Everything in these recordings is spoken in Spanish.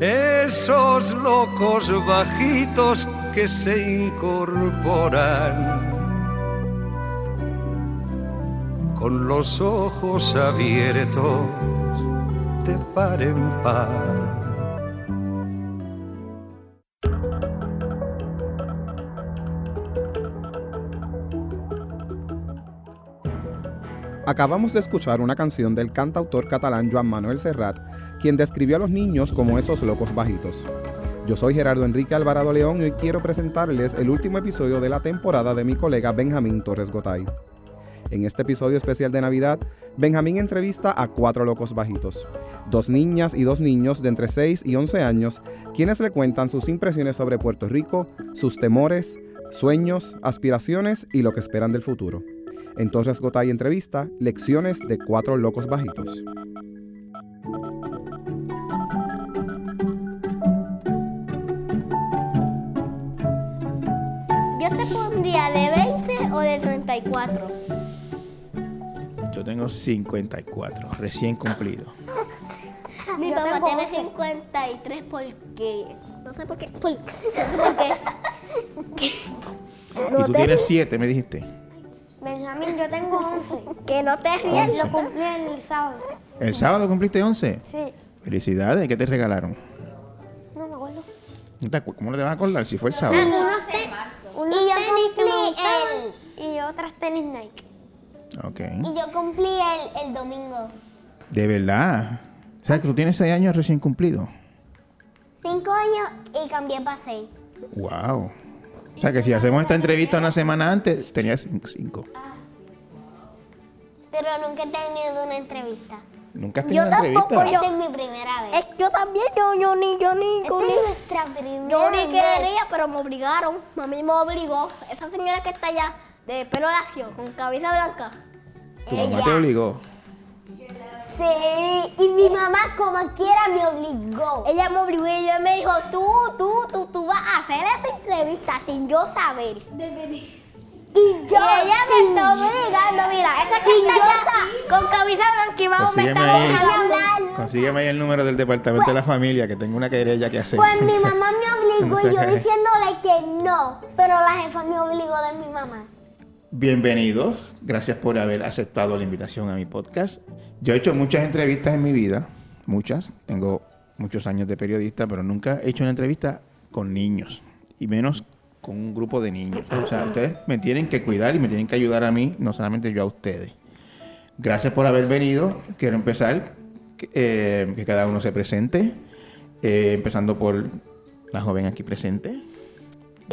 esos locos bajitos que se incorporan con los ojos abiertos de par en par. Acabamos de escuchar una canción del cantautor catalán Joan Manuel Serrat, quien describió a los niños como esos locos bajitos. Yo soy Gerardo Enrique Alvarado León y quiero presentarles el último episodio de la temporada de mi colega Benjamín Torres Gotay. En este episodio especial de Navidad, Benjamín entrevista a cuatro locos bajitos, dos niñas y dos niños de entre 6 y 11 años, quienes le cuentan sus impresiones sobre Puerto Rico, sus temores, sueños, aspiraciones y lo que esperan del futuro. Entonces Gotay entrevista Lecciones de Cuatro Locos Bajitos. Yo te pondría de 20 o de 34. Yo tengo 54, recién cumplido. Mi Yo papá tiene 11. 53 porque... No sé por qué. por- no sé por qué. y tú tienes 7, me dijiste. Benjamín, yo tengo 11. Que no te rías. Lo cumplí el sábado. ¿El sábado cumpliste 11? Sí. Felicidades, ¿qué te regalaron? No me acuerdo. ¿No ¿Cómo no te vas a acordar si fue el sábado? Unos, te- unos Y yo tenis que me cumplí gustaban y otras tenis Nike. Ok. Y yo cumplí el, el domingo. De verdad. ¿Sabes que tú tienes 6 años recién cumplido? Cinco años y cambié para seis. Wow. O sea que si hacemos esta entrevista una semana antes, tenías 5. Pero nunca he tenido una entrevista. ¿Nunca has Yo tenido una tampoco, entrevista? Esta es mi primera vez. Eh, yo también, yo, yo ni, yo ni, Esta yo es ni, nuestra primera yo ni vez. quería, pero me obligaron. Mami me obligó. Esa señora que está allá, de pelo lacio, con cabeza blanca. Tu mamá te obligó. Sí, y mi mamá como quiera me obligó. Ella me obligó y ella me dijo, tú, tú, tú, tú vas a hacer esa entrevista sin yo saber. Y yo, y ella me está obligando, mira, esa que con camisa blanca y vamos, me Consígueme está obligando. Consígueme ahí el número del departamento de la familia, que tengo una querella que hacer. Pues mi mamá me obligó y yo diciéndole que no, pero la jefa me obligó de mi mamá. Bienvenidos, gracias por haber aceptado la invitación a mi podcast. Yo he hecho muchas entrevistas en mi vida, muchas, tengo muchos años de periodista, pero nunca he hecho una entrevista con niños, y menos con un grupo de niños. O sea, ustedes me tienen que cuidar y me tienen que ayudar a mí, no solamente yo a ustedes. Gracias por haber venido. Quiero empezar, que, eh, cada uno se presente, eh, empezando por la joven aquí presente.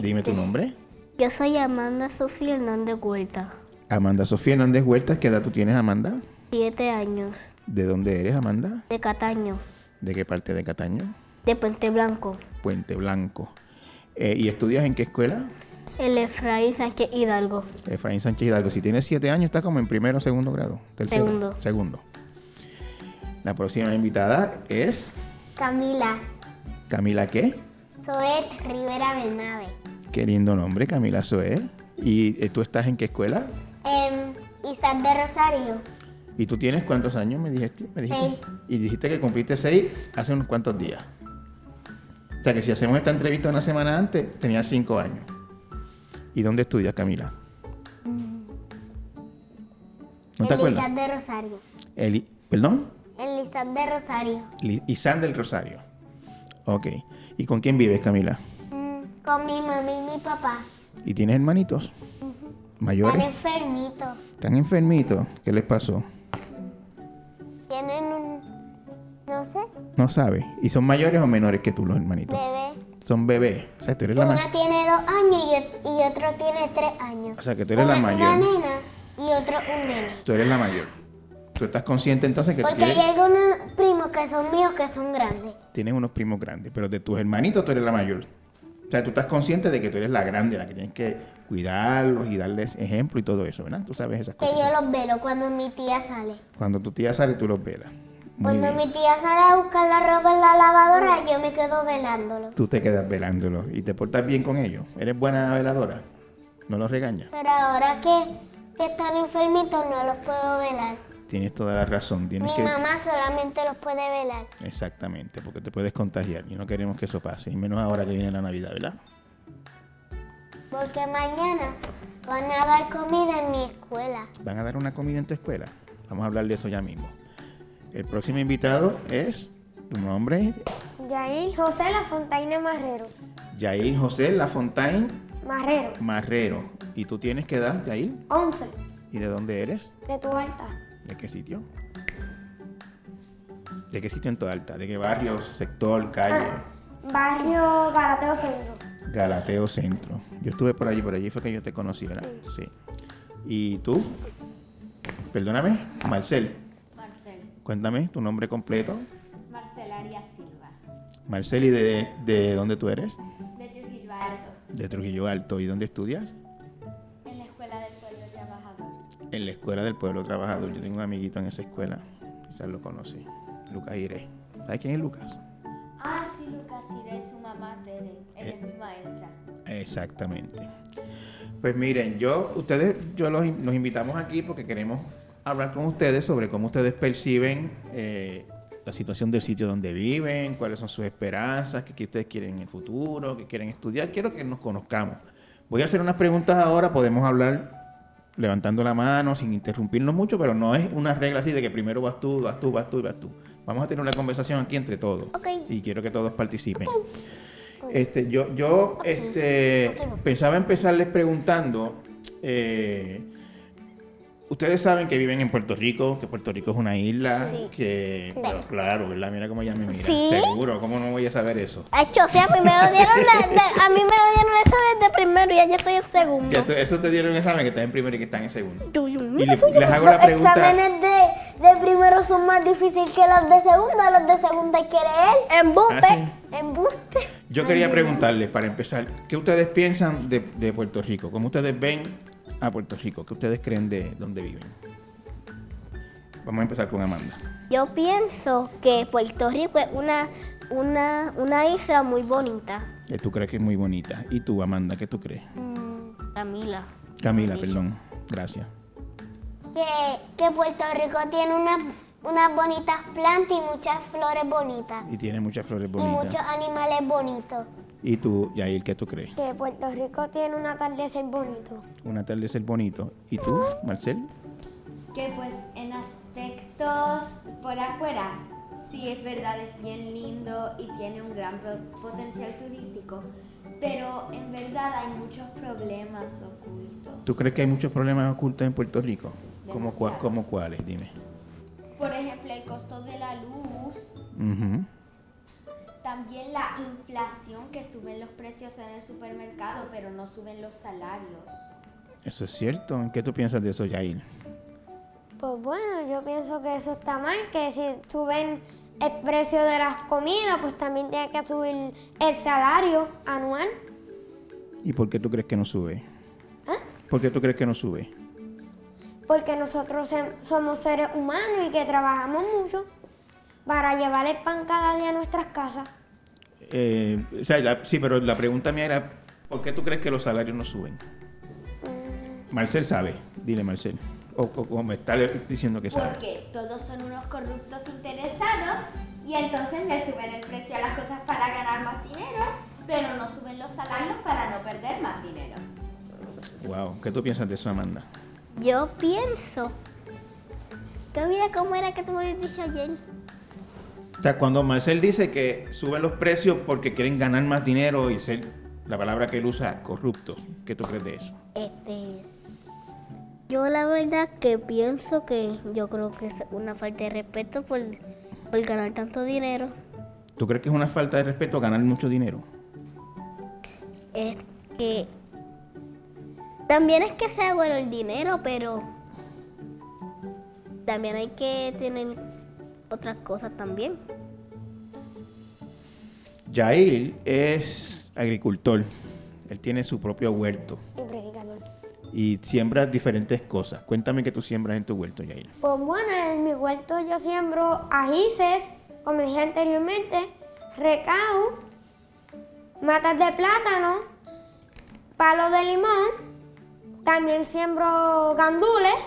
Dime tu nombre. Yo soy Amanda Sofía Hernández Huerta, Amanda Sofía Hernández Huertas, ¿qué edad tú tienes, Amanda? siete años, ¿De dónde eres, Amanda? de Cataño, ¿De qué parte de Cataño? de Puente Blanco, Puente Blanco. Eh, ¿Y estudias en qué escuela? el Efraín Sánchez Hidalgo. Efraín Sánchez Hidalgo. Si tienes siete años, estás como en primero o segundo grado. Tercero. Segundo. Segundo. La próxima invitada es Camila, Camila, ¿qué? Zoet Rivera Bernabe. Qué lindo nombre, Camila Soel. ¿Y eh, tú estás en qué escuela? En Isaac de Rosario. ¿Y tú tienes cuántos años? Me dijiste. Me dijiste? Seis. Y dijiste que cumpliste seis hace unos cuantos días. O sea que si hacemos esta entrevista una semana antes, tenías cinco años. ¿Y dónde estudias, Camila? ¿No te en acuerdas? De Rosario. El, ¿Perdón? En Isaac de Rosario. Li- Isán del Rosario. Ok. ¿Y con quién vives, Camila? Con mi mamá y mi papá. ¿Y tienes hermanitos? Están ¿Mayores? enfermitos. ¿Están enfermitos? ¿Qué les pasó? Tienen un, no sé, No sabes. ¿Y son mayores o menores que tú, los hermanitos? bebé. Son bebés. O sea, tú eres la Una ma- tiene dos años y, y otro tiene tres años. O sea, que tú eres una, la Una mayor. nena y otro un nene. Tú eres la mayor. Tú estás consciente entonces que tú Porque tienes, hay unos primos que son míos que son grandes. tienes unos primos grandes, pero de tus hermanitos tú eres la mayor. O sea, tú estás consciente de que tú eres la grande, la que tienes que cuidarlos y darles ejemplo y todo eso, ¿verdad? Tú sabes esas Que cosas. yo los velo cuando mi tía sale. Cuando tu tía sale, tú los velas. Muy Cuando bien. mi tía sale a buscar la ropa en la lavadora, yo me quedo velándolo. Tú te quedas velándolos y te portas bien con ellos. ¿Eres buena veladora? ¿No los regañas? Pero ahora que, que están enfermitos no los puedo velar. Tienes toda la razón. Tienes Mi que... mamá solamente los puede velar. Exactamente, porque te puedes contagiar y no queremos que eso pase, y menos ahora que viene la Navidad, ¿verdad? Porque mañana van a dar comida en mi escuela. Van a dar una comida en tu escuela. Vamos a hablar de eso ya mismo. El próximo invitado es tu nombre, Yair José La Fontaine Marrero. Yair José Lafontaine Marrero. Marrero. ¿Y tú tienes qué edad, Yair? 11. ¿Y de dónde eres? De tu alta. ¿De qué sitio? ¿De qué sitio en tu alta? ¿De qué barrio, sector, calle? Barrio Galateo Centro. Galateo Centro. Yo estuve por allí, por allí fue que yo te conocí, ¿verdad? Sí. ¿Y tú? Perdóname, Marcel. Marcel, Cuéntame tu nombre completo. Marcel Arias Silva, Marcel, ¿y de, de dónde tú eres? de Trujillo Alto, De Trujillo Alto. ¿Y dónde estudias? En la Escuela del Pueblo Trabajador. Yo tengo un amiguito en esa escuela. Quizás lo conoce. Lucas Ire. ¿Sabes quién es Lucas? Ah, sí, Lucas es su mamá Tere, ella es mi maestra. Exactamente. Pues miren, yo, ustedes, yo los, nos invitamos aquí porque queremos hablar con ustedes sobre cómo ustedes perciben eh, la situación del sitio donde viven, cuáles son sus esperanzas, qué, qué ustedes quieren en el futuro, qué quieren estudiar. Quiero que nos conozcamos. Voy a hacer unas preguntas ahora, podemos hablar levantando la mano, sin interrumpirnos mucho, pero no es una regla así de que primero vas tú, vas tú, vas tú y vas tú. Vamos a tener una conversación aquí entre todos. Y quiero que todos participen. Este, yo, yo este, pensaba empezarles preguntando. eh, ustedes saben que viven en Puerto Rico, que Puerto Rico es una isla, Sí. que pero claro, ¿verdad? Mira cómo ella me mira. Sí. Seguro, ¿cómo no voy a saber eso? Hecho, o sea, a mí me lo dieron, de- de- a mí me lo dieron eso desde primero y ya yo estoy en segundo. Ya eso te dieron un examen que están en primero y que están en segundo. Yo, Y le- les hago la Los pregunta. exámenes de, de primero son más difíciles que los de segundo. Los de segundo hay que leer. Embuste. Ah. Embuste. Yo quería preguntarles, para empezar, ¿qué ustedes piensan de, de Puerto Rico? ¿Cómo ustedes ven a Puerto Rico? ¿Qué ustedes creen de dónde viven? Vamos a empezar con Amanda. Yo pienso que Puerto Rico es una, una, una isla muy bonita. Tú crees que es muy bonita. ¿Y tú, Amanda, qué tú crees? Mm, Camila. Camila, perdón. Gracias. Que, que Puerto Rico tiene unas unas bonitas plantas y muchas flores bonitas. Y tiene muchas flores Y bonitas. muchos animales bonitos. ¿Y tú, Yair, qué tú crees? Que Puerto Rico tiene un atardecer bonito. Un atardecer bonito. ¿Y tú, Marcel? Que pues en aspectos por afuera, sí es verdad, es bien lindo y tiene un gran potencial turístico, pero en verdad hay muchos problemas ocultos. ¿Tú crees que hay muchos problemas ocultos en Puerto Rico? ¿Cómo, cómo cuáles? Dime. Por ejemplo, el costo de la luz, Ujú. También la inflación que suben los precios en el supermercado, pero no suben los salarios. Eso es cierto. ¿En qué tú piensas de eso, Yair? Pues bueno, yo pienso que eso está mal, que si suben el precio de las comidas, pues también tiene que subir el salario anual. ¿Y por qué tú crees que no sube? ¿Ah? ¿Por qué tú crees que no sube? Porque nosotros somos seres humanos y que trabajamos mucho para llevar el pan cada día a nuestras casas. Eh, o sea, la- sí, pero la pregunta mía era, ¿por qué tú crees que los salarios no suben? Marcel sabe, dile Marcel. O, o- o me está diciendo que sabe. Porque todos son unos corruptos interesados y entonces le suben el precio a las cosas para ganar más dinero, pero no suben los salarios para no perder más dinero. Wow, ¿qué tú piensas de eso, Amanda? Yo pienso que mira cómo era que tú me habías dicho ayer. O sea, cuando Marcel dice que suben los precios porque quieren ganar más dinero y ser, la palabra que él usa, corruptos, ¿qué tú crees de eso? Este, yo la verdad que pienso que yo creo que es una falta de respeto por, por ganar tanto dinero. ¿Tú crees que es una falta de respeto ganar mucho dinero? Es que también es que sea bueno el dinero, pero también hay que tener otras cosas también. Yair es agricultor. Él tiene su propio huerto Y siembra diferentes cosas. Cuéntame qué tú siembras en tu huerto, Yair. Pues bueno, en mi huerto yo siembro ajíces, como dije anteriormente, recao, matas de plátano, palo de limón, también siembro gandules,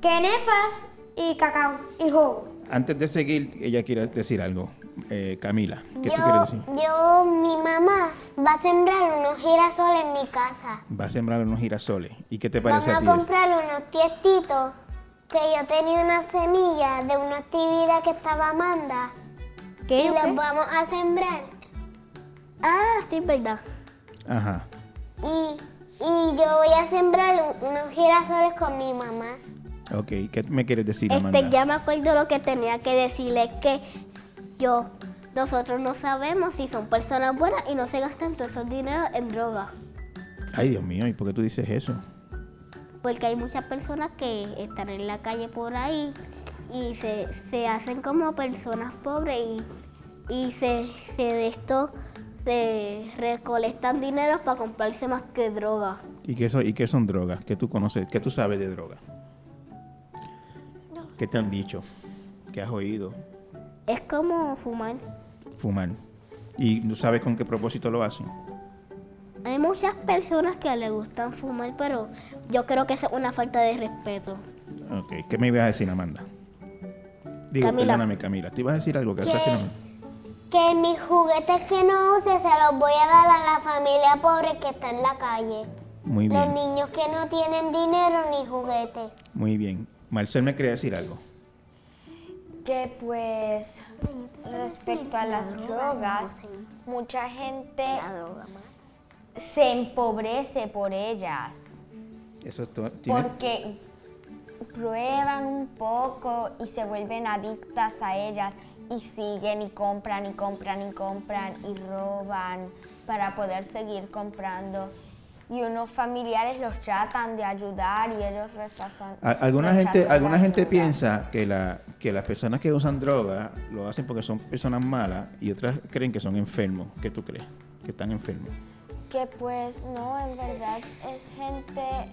quenepas y cacao y jugo. Antes de seguir, ella quiere decir algo. Eh, Camila, ¿qué tú Yo, quieres decir? yo, mi mamá va a sembrar unos girasoles en mi casa. Va a sembrar unos girasoles. ¿Y qué te Vamos parece a a ti? eso? comprar unos tiestitos que yo tenía una semilla de una actividad que estaba Amanda ¿Qué? y los ¿Qué? vamos a sembrar. Ah, sí, verdad. Ajá. Y, y yo voy a sembrar un- unos girasoles con mi mamá. Ok, ¿qué me quieres decir, Amanda? Este, ya me acuerdo lo que tenía que decirle que yo, nosotros no sabemos si son personas buenas y no se gastan todo esos dinero en drogas. Ay, Dios mío, ¿y por qué tú dices eso? Porque hay muchas personas que están en la calle por ahí y se, se hacen como personas pobres y, y se, se de esto se recolectan dinero para comprarse más que droga. ¿Y qué, son, ¿Y qué son drogas? ¿Qué tú conoces? ¿Qué tú sabes de drogas? ¿Qué te han dicho? ¿Qué has oído? Es como fumar. Fumar. ¿Y no sabes con qué propósito lo hacen? Hay muchas personas que les gustan fumar, pero yo creo que es una falta de respeto. Ok, ¿qué me ibas a decir, Amanda? Digo, Camila. perdóname, Camila. ¿Te ibas a decir algo que ¿Qué? usaste la mano? Que mis juguetes que no use se los voy a dar a la familia pobre que está en la calle. Muy Los bien, niños que no tienen dinero ni juguetes. muy bien. Marcel me quería decir algo. Que pues respecto a las drogas, mucha gente se empobrece por ellas. Eso es todo- tiene- Porque prueban un poco y se vuelven adictas a ellas y siguen y compran y compran y compran y roban para poder seguir comprando. Y unos familiares los tratan de ayudar y ellos rechazan. Alguna rechazan gente, alguna gente ayuda. piensa que, la, que las personas que usan droga lo hacen porque son personas malas y otras creen que son enfermos. ¿Qué tú crees? Que están enfermos. Que pues no, en verdad es gente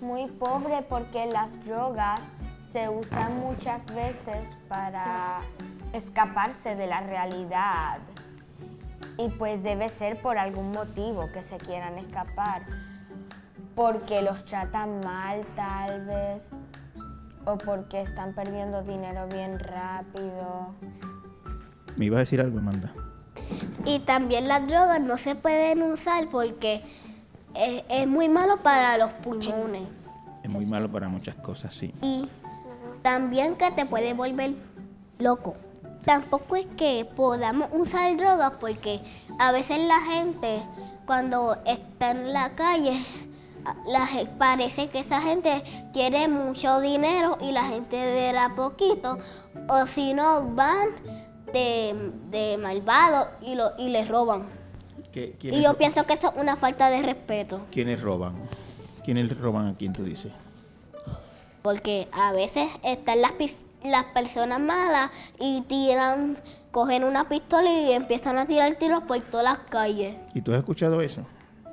muy pobre porque las drogas se usan muchas veces para escaparse de la realidad. Y pues debe ser por algún motivo que se quieran escapar. Porque los tratan mal tal vez. O porque están perdiendo dinero bien rápido. ¿Me ibas a decir algo, Amanda? Y también las drogas no se pueden usar porque es, es muy malo para los pulmones. Es muy malo para muchas cosas, sí. Y también que te puede volver loco. Tampoco es que podamos usar drogas porque a veces la gente cuando está en la calle la, parece que esa gente quiere mucho dinero y la gente da poquito o si no van de, de malvado y, lo, y les roban. ¿Qué- Y yo pienso que eso es una falta de respeto. ¿Quiénes roban? ¿Quiénes roban a quién tú dices? Porque a veces están las, las personas malas y tiran, cogen una pistola y empiezan a tirar tiros por todas las calles. ¿Y tú has escuchado eso?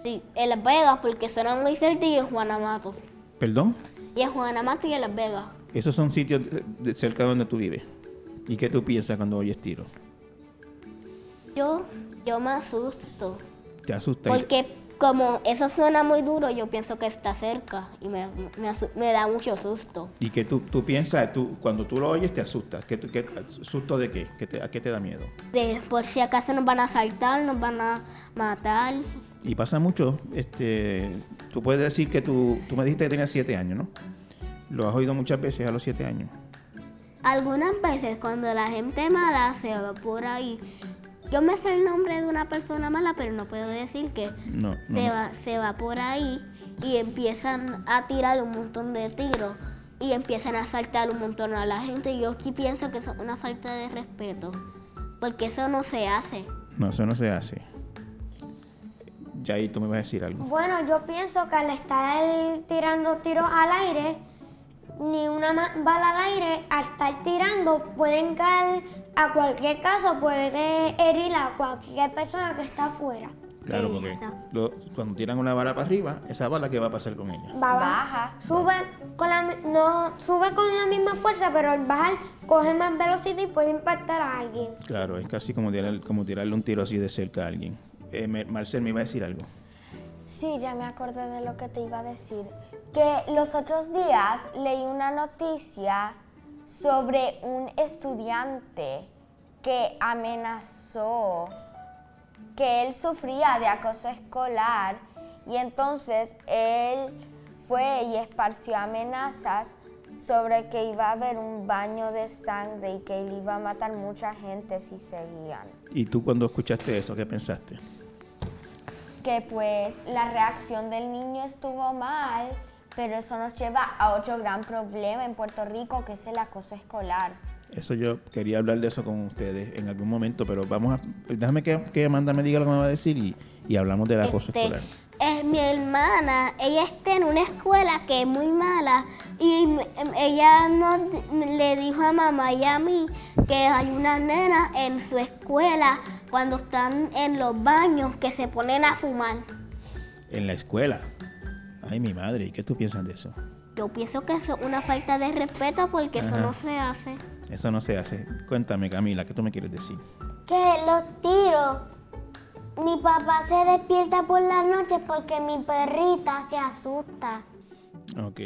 Sí, en Las Vegas, porque suenan muy cerca y en Juanamato. ¿Perdón? Y en Juanamato y en Las Vegas. Esos son sitios de- cerca de donde tú vives. ¿Y qué tú piensas cuando oyes tiros? Yo, yo me asusto. ¿Te asusta? Porque como eso suena muy duro, yo pienso que está cerca y me, me da mucho susto. ¿Y que tú, tú piensas, tú, cuando tú lo oyes te asustas? ¿Qué, ¿Susto de qué? ¿Qué te- ¿A qué te da miedo? De, por si acaso nos van a asaltar, nos van a matar. Y pasa mucho, este, tú puedes decir que tú, tú me dijiste que tenías siete años, ¿no? Lo has oído muchas veces a los siete años. Algunas veces cuando la gente mala se va por ahí, yo me sé el nombre de una persona mala, pero no puedo decir que No, no. se, va, se va por ahí y empiezan a tirar un montón de tiros y empiezan a asaltar un montón a la gente. Y yo aquí pienso que eso es una falta de respeto, porque eso no se hace. No, eso no se hace. Ya ahí tú me vas a decir algo. Bueno, yo pienso que al estar tirando tiros al aire, ni una bala al aire, al estar tirando, pueden caer a cualquier caso, puede herir a cualquier persona que está afuera. Claro, porque lo- cuando tiran una bala para arriba, esa bala, ¿qué va a pasar con ella? Va Baja. Sube con la, no, sube con la misma fuerza, pero al bajar coge más velocidad y puede impactar a alguien. Claro, es casi como, tirar, como tirarle un tiro así de cerca a alguien. Eh, me- Marcel me iba a decir algo. Sí, ya me acordé de lo que te iba a decir. Que los otros días leí una noticia sobre un estudiante que amenazó que él sufría de acoso escolar y entonces él fue y esparció amenazas sobre que iba a haber un baño de sangre y que él iba a matar mucha gente si seguían. ¿Y tú cuando escuchaste eso, qué pensaste? Que pues la reacción del niño estuvo mal, pero eso nos lleva a otro gran problema en Puerto Rico, que es el acoso escolar. Eso yo quería hablar de eso con ustedes en algún momento, pero vamos a... Déjame que, que Amanda me diga lo que me va a decir y, y hablamos del acoso Este, escolar. eh, mi hermana, ella está en una escuela que es muy mala y em, ella no le dijo a mamá y a mí que hay una nena en su escuela cuando están en los baños que se ponen a fumar. En la escuela. Ay, mi madre, ¿y qué tú piensas de eso? Yo pienso que eso es una falta de respeto porque eso no se hace. Eso no se hace. Cuéntame, Camila, ¿qué tú me quieres decir? Que los tiros, mi papá se despierta por la noche porque mi perrita se asusta. Ok.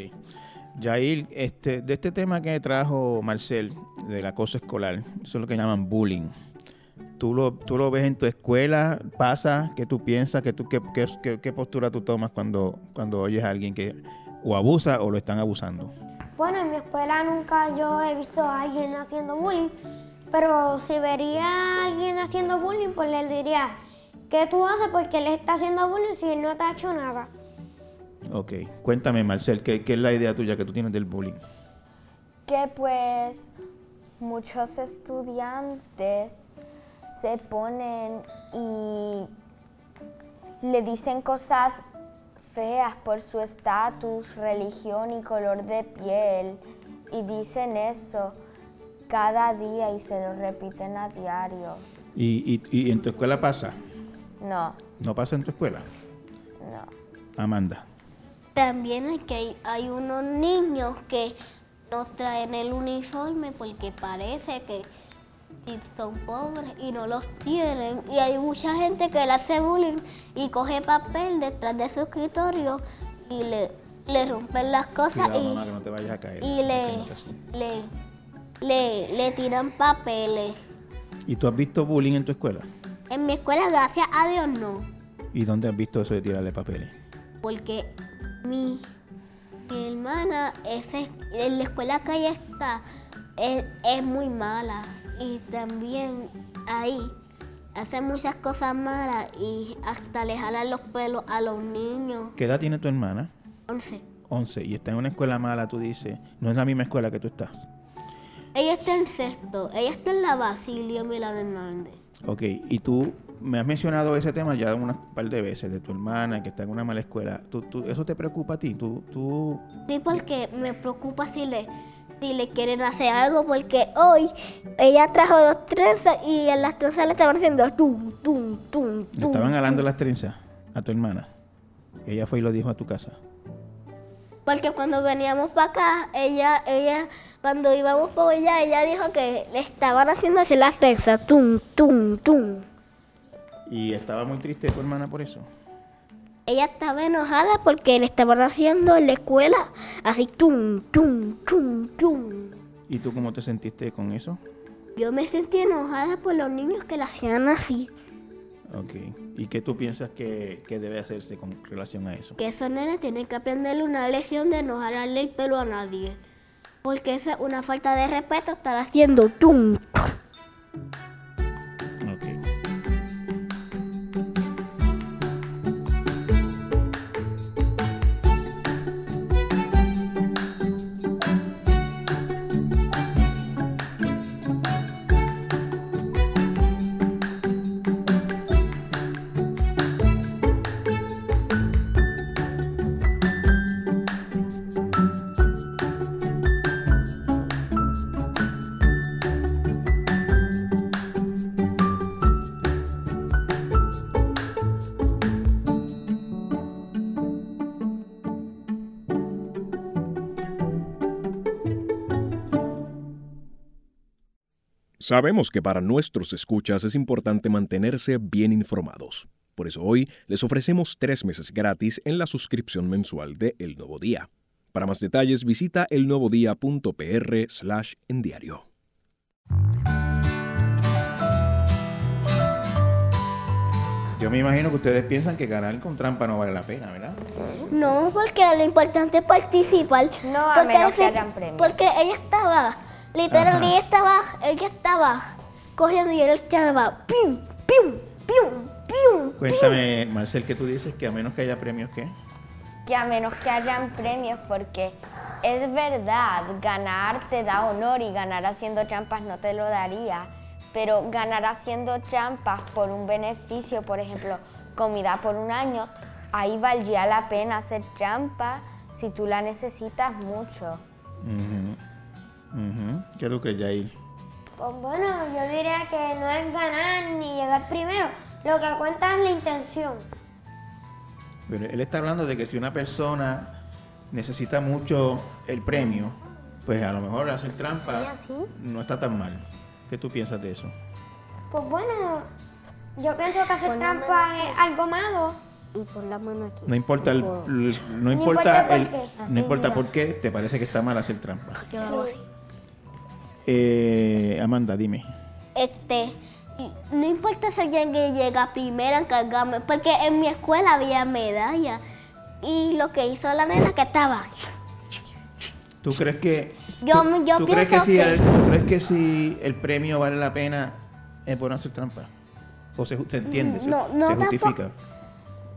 Yair, este, de este tema que trajo Marcel, del acoso escolar, eso es lo que llaman bullying. ¿Tú lo, tú lo ves en tu escuela? ¿Pasa? ¿Qué tú piensas? ¿Qué, tú, qué, qué- qué- qué postura tú tomas cuando, cuando oyes a alguien que o abusa o lo están abusando? Bueno, en mi escuela nunca yo he visto a alguien haciendo bullying, pero si vería a alguien haciendo bullying, pues le diría, ¿qué tú haces? Porque él está haciendo bullying si él no te ha hecho nada. Ok. Cuéntame, Marcel, ¿qué, qué es la idea tuya que tú tienes del bullying? que pues muchos estudiantes se ponen y le dicen cosas feas por su estatus, religión y color de piel y dicen eso cada día y se lo repiten a diario. ¿Y, y, y en tu escuela pasa? No, ¿No pasa en tu escuela? no. Amanda. También es que hay, hay unos niños que no traen el uniforme porque parece que sí son pobres y no los tienen. Y hay mucha gente que le hace bullying y coge papel detrás de su escritorio y le, le rompen las cosas Cuidado, y, mamá, que no te vayas a caer. y le, le, le, le tiran papeles. ¿Y tú has visto bullying en tu escuela? En mi escuela, gracias a Dios, no. ¿Y dónde has visto eso de tirarle papeles? porque mi, mi hermana ese- en la escuela que ella está es, es muy mala y también ahí hace muchas cosas malas y hasta le jalan los pelos a los niños. ¿Qué edad tiene tu hermana? 11. 11. Y está en una escuela mala, tú dices. No es la misma escuela que tú estás. Ella está en sexto, ella está en la Basilio Milán Hernández. Ok. Y tú me has mencionado ese tema ya unas par de veces, de tu hermana que está en una mala escuela. ¿Tú, tú- eso te preocupa a ti? ¿Tú, tú... Sí, porque me preocupa si le, si le quieren hacer algo, porque hoy ella trajo dos trenzas y en las trenzas le estaban haciendo tum, tum, tum, ¿Le estaban jalando las trenzas a tu hermana? Ella fue y lo dijo a tu casa. Porque cuando veníamos para acá, ella, ella, cuando íbamos por allá, ella dijo que le estaban haciendo así las trenzas, tum, tum, tum. ¿Y estaba muy triste tu hermana por eso? Ella estaba enojada porque le estaban haciendo en la escuela así, tum, tum, tum, tum. ¿Y tú cómo te sentiste con eso? Yo me sentí enojada por los niños que la hacían así. Ok. ¿Y qué tú piensas que, que debe hacerse con relación a eso? Que esos nenes tienen que aprenderle una lección de no jalarle el pelo a nadie. Porque esa es una falta de respeto estar haciendo tum, tum. Sabemos que para nuestros escuchas es importante mantenerse bien informados. Por eso hoy les ofrecemos tres meses gratis en la suscripción mensual de El Nuevo Día. Para más detalles visita elnuevodía.pr slash en diario. Yo me imagino que ustedes piensan que ganar con trampa no vale la pena, ¿verdad? No, porque lo importante es participar. No, a Porque menos que hayan premios. Porque ella estaba, literal, Ajá. ella estaba, ella estaba corriendo y él estaba pim, pim, pim, pim. Cuéntame, Marcel, que tú dices que a menos que haya premios, ¿qué? que a menos que hayan premios, porque es verdad, ganar te da honor y ganar haciendo trampas no te lo daría, pero ganar haciendo trampas por un beneficio, por ejemplo, comida por un año, ahí valdría la pena hacer trampa si tú la necesitas mucho. Ujú. ¿Qué tú crees, Yair? Pues bueno, yo diría que no es ganar ni llegar primero. Lo que cuenta es la intención. Pero él está hablando de que si una persona necesita mucho el premio, pues a lo mejor hacer trampa no está tan mal. ¿Qué tú piensas de eso? Pues bueno, yo pienso que hacer trampa es algo malo. Y pon la mano aquí. No importa el, el- no importa importa por el, qué. no importa por qué te parece que está mal hacer trampa. Yo así. Eh, Amanda, dime. Este, no importa si alguien que llega primero a encargarme, porque en mi escuela había medalla. Y lo que hizo la nena que estaba. ¿Tú crees que Yo- tú, yo tú crees que pienso si que- el, tú crees que si el premio vale la pena es por no hacer trampa? ¿O se, se entiende? se- No, no, se tampoco. justifica?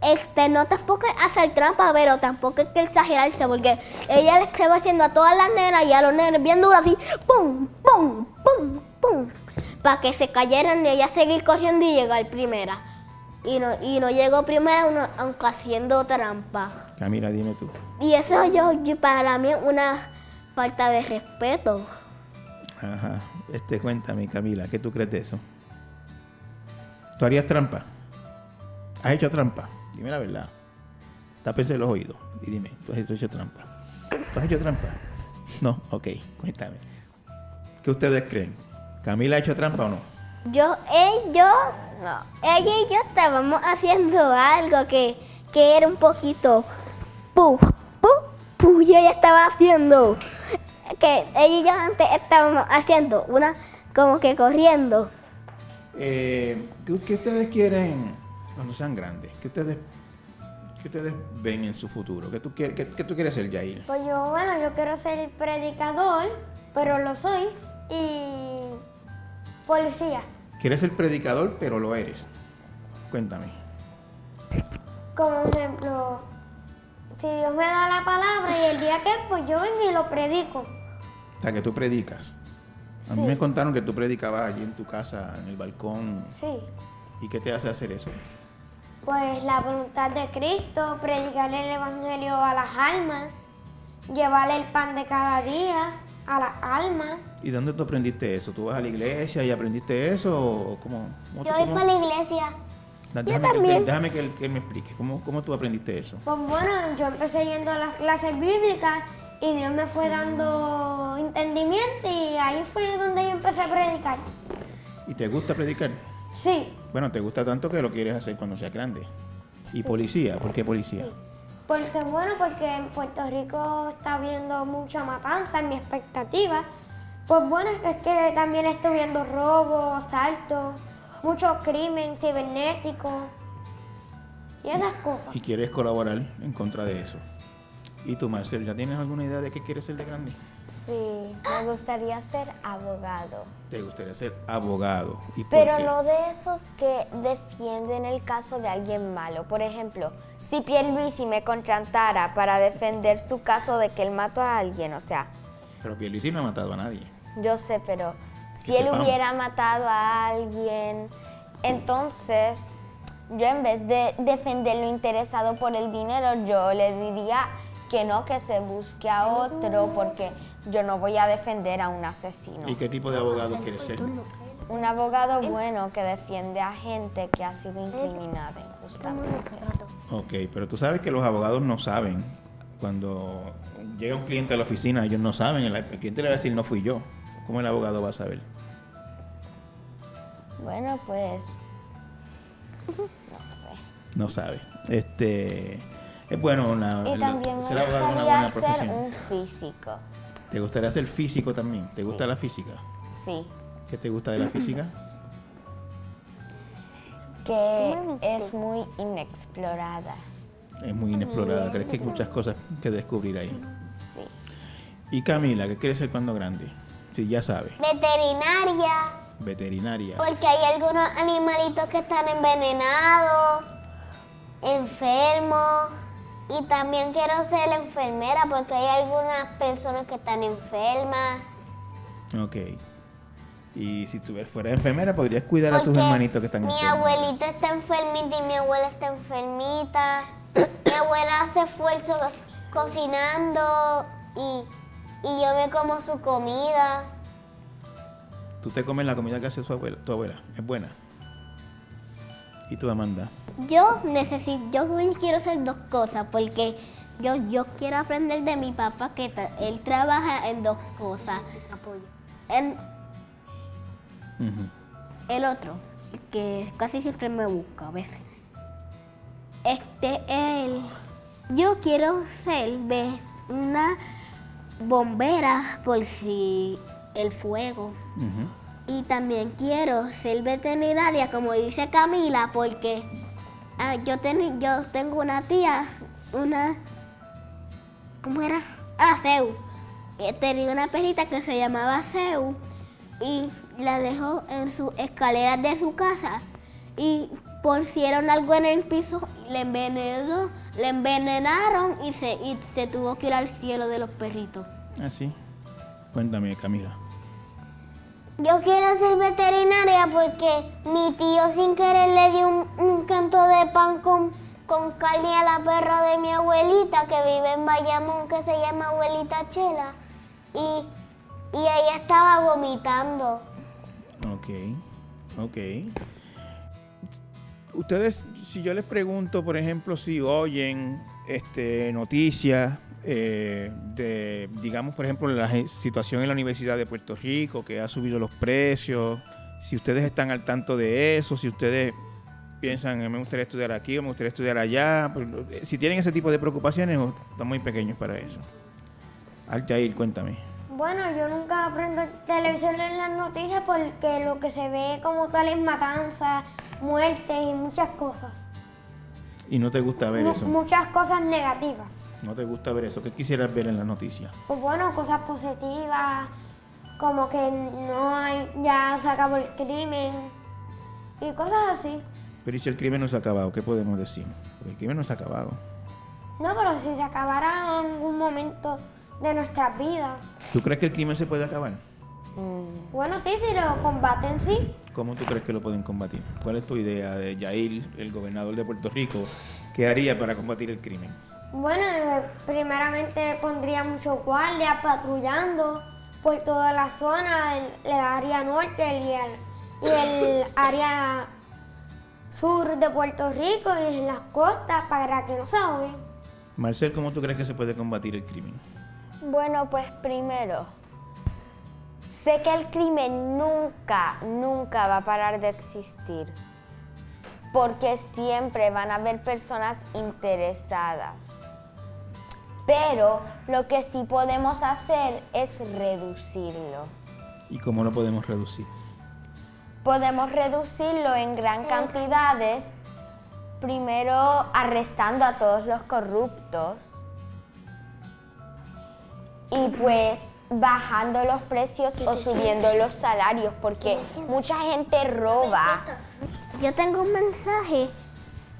Este, no tampoco es hacer trampa, pero tampoco es que exagerarse, porque ella le estaba haciendo a todas las nenas y a los nenes bien duro así, pum, pum, pum, pum, para que se cayeran y ella seguir corriendo y llegar primera. Y no, y no llegó primera aunque haciendo trampa. Camila, dime tú. Y eso yo, yo- para mí es una falta de respeto. Ajá. Este, cuéntame, Camila, ¿qué tú crees de eso? ¿Tú harías trampa? ¿Has hecho trampa? Dime la verdad. Tápense los oídos y dime, ¿tú has hecho trampa? ¿Tú has hecho trampa? No, ok, cuéntame. ¿Qué ustedes creen? ¿Camila ha hecho trampa o no? Yo, él, yo, ella y yo estábamos haciendo algo que, que era un poquito pu, pu, pu, y ella estaba haciendo, que ella y yo antes estábamos haciendo una, como que corriendo. Eh, ¿qué, qué ustedes quieren cuando sean grandes? ¿Qué ustedes, qué ustedes ven en su futuro? ¿Qué tú, quieres, qué, qué tú quieres ser, Yair? Pues yo, bueno, yo quiero ser predicador, pero lo soy. Y policía. Quieres ser predicador, pero lo eres. Cuéntame. Como ejemplo, si Dios me da la palabra y el día que, pues yo vengo y lo predico. O sea, que tú predicas. A mí Sí. me contaron que tú predicabas allí en tu casa, en el balcón. Sí. ¿Y qué te hace hacer eso? Pues la voluntad de Cristo, predicarle el evangelio a las almas, llevarle el pan de cada día a las almas. ¿Y dónde tú aprendiste eso? ¿Tú vas a la iglesia y aprendiste eso? ¿O cómo, cómo Yo voy para la iglesia. Da- Déjame, que, él- déjame que él, que él me explique. ¿Cómo, ¿Cómo tú aprendiste eso? Pues bueno, yo empecé yendo a las clases bíblicas y Dios me fue dando entendimiento y ahí fue donde yo empecé a predicar. ¿Y te gusta predicar? Sí, Bueno, te gusta tanto que lo quieres hacer cuando seas grande. ¿Y policía? ¿Por qué policía? porque bueno, porque en Puerto Rico está habiendo mucha matanza, en mi expectativa. Pues bueno, es que también estoy viendo robos, asaltos, mucho crimen cibernético y esas cosas. Y quieres colaborar en contra de eso. ¿Y tú, Marcel, ya tienes alguna idea de qué quieres ser de grande? Sí, me gustaría ser abogado. Te gustaría ser abogado. ¿Y por Pero qué? no de esos que defienden el caso de alguien malo. Por ejemplo, si Pierluisi me contratara para defender su caso de que él mató a alguien, o sea, Pero Pierluisi no ha matado a nadie. yo sé, pero si él sepamos. hubiera matado a alguien, entonces yo en vez de defenderlo interesado por el dinero, yo le diría que no, que se busque a otro, porque yo no voy a defender a un asesino. ¿Y qué tipo de abogado quieres ser? Un abogado bueno que defiende a gente que ha sido incriminada injustamente. Ok, pero tú sabes que los abogados no saben. Cuando llega un cliente a la oficina, ellos no saben. El, cliente le va a decir, no fui yo. ¿Cómo el abogado va a saber? Bueno, pues No sabe. Este, Es bueno una, Y también me ser una buena ser un físico. ¿Te gustaría ser físico también? ¿Te gusta la física? Sí. ¿Qué te gusta de la física? Que es muy inexplorada. Es muy inexplorada. ¿Crees que hay muchas cosas que descubrir ahí? Sí. Y Camila, ¿qué quiere ser cuando grande? Sí, ya sabe. Veterinaria, Veterinaria. porque hay algunos animalitos que están envenenados, enfermos. Y también quiero ser enfermera porque hay algunas personas que están enfermas. Ok. Y si tú fueras enfermera, podrías cuidar a tus hermanitos que están Mi enfermos. abuelita está enfermita y mi abuela está enfermita. mi abuela hace esfuerzo cocinando y, y yo me como su comida. Tú te comes la comida que hace su abuela, tu abuela. Es buena. ¿Y tú, Amanda? Yo necesito, yo quiero hacer dos cosas porque yo, yo quiero aprender de mi papá que ta- él trabaja en dos cosas. En Ujú. el otro, que casi siempre me busca a veces. Este, él, yo quiero ser ve- una bombera por si el fuego. Ujú. Y también quiero ser veterinaria, como dice Camila, porque ah, yo, ten- yo tengo una tía, una... ¿Cómo era? Ah, Seu. Eh, Tenía una perrita que se llamaba Seu y la dejó en sus escaleras de su casa. Y pusieron algo en el piso, le envenenó, le envenenaron y se, y se tuvo que ir al cielo de los perritos. Ah, sí. Cuéntame, Camila. Yo quiero ser veterinaria porque mi tío sin querer le dio un, canto de pan con, con carne a la perra de mi abuelita que vive en Bayamón que se llama abuelita Chela y, y ella estaba vomitando. Ok, ok. Ustedes, si yo les pregunto, por ejemplo, si oyen este, noticias eh, de, digamos, por ejemplo, la situación en la Universidad de Puerto Rico, que ha subido los precios, si ustedes están al tanto de eso, si ustedes piensan, "Eh, me gustaría estudiar aquí o me gustaría estudiar allá, pues, eh, si tienen ese tipo de preocupaciones o están muy pequeños para eso. Altair, cuéntame. Bueno, yo nunca aprendo televisión en las noticias porque lo que se ve como tal es matanza, muerte y muchas cosas. Y no te gusta ver eso. Muchas cosas negativas. No te gusta ver eso. ¿Qué quisieras ver en las noticias? Pues bueno, cosas positivas, como que no hay, ya se acabó el crimen y cosas así. Pero ¿y si el crimen no se ha acabado? ¿Qué podemos decir? Porque el crimen no se ha acabado. No, pero si se acabara en algún momento de nuestras vidas. ¿Tú crees que el crimen se puede acabar? Bueno, sí, si lo combaten, sí. ¿Cómo tú crees que lo pueden combatir? ¿Cuál es tu idea de Yair, el gobernador de Puerto Rico? ¿Qué haría para combatir el crimen? Bueno, eh, primeramente pondría muchos guardias patrullando por toda la zona, el, el área norte y el, y el área sur de Puerto Rico y en las costas para que no se ahoguen. Marcel, ¿cómo tú crees que se puede combatir el crimen? Bueno, pues primero, sé que el crimen nunca, nunca va a parar de existir, porque siempre van a haber personas interesadas. Pero lo que sí podemos hacer es reducirlo. ¿Y cómo lo podemos reducir? Podemos reducirlo en gran cantidades, primero arrestando a todos los corruptos y pues bajando los precios o subiendo los salarios, porque mucha gente roba. Yo tengo un mensaje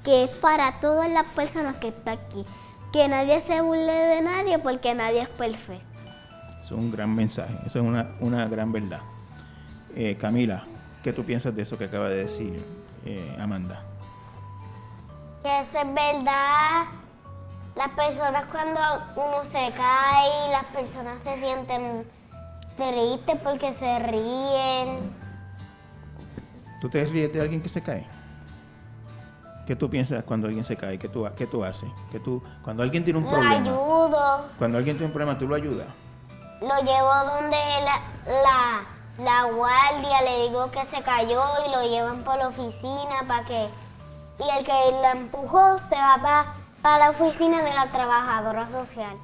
que es para todas las personas que están aquí. Que nadie se burle de nadie porque nadie es perfecto. Eso es un gran mensaje, eso es una, una gran verdad. Eh, Camila, ¿qué tú piensas de eso que acaba de decir eh, Amanda? Que eso es verdad. Las personas cuando uno se cae, las personas se sienten tristes porque se ríen. ¿Tú te ríes de alguien que se cae? ¿Qué tú piensas cuando alguien se cae? ¿Qué tú, qué tú haces? ¿Qué tú, cuando alguien tiene un Lo problema, ayudo. cuando alguien tiene un problema, ¿tú lo ayudas? Lo llevo donde la, la, la guardia, le digo que se cayó y lo llevan por la oficina para que... Y el que la empujó se va para para la oficina de la trabajadora social.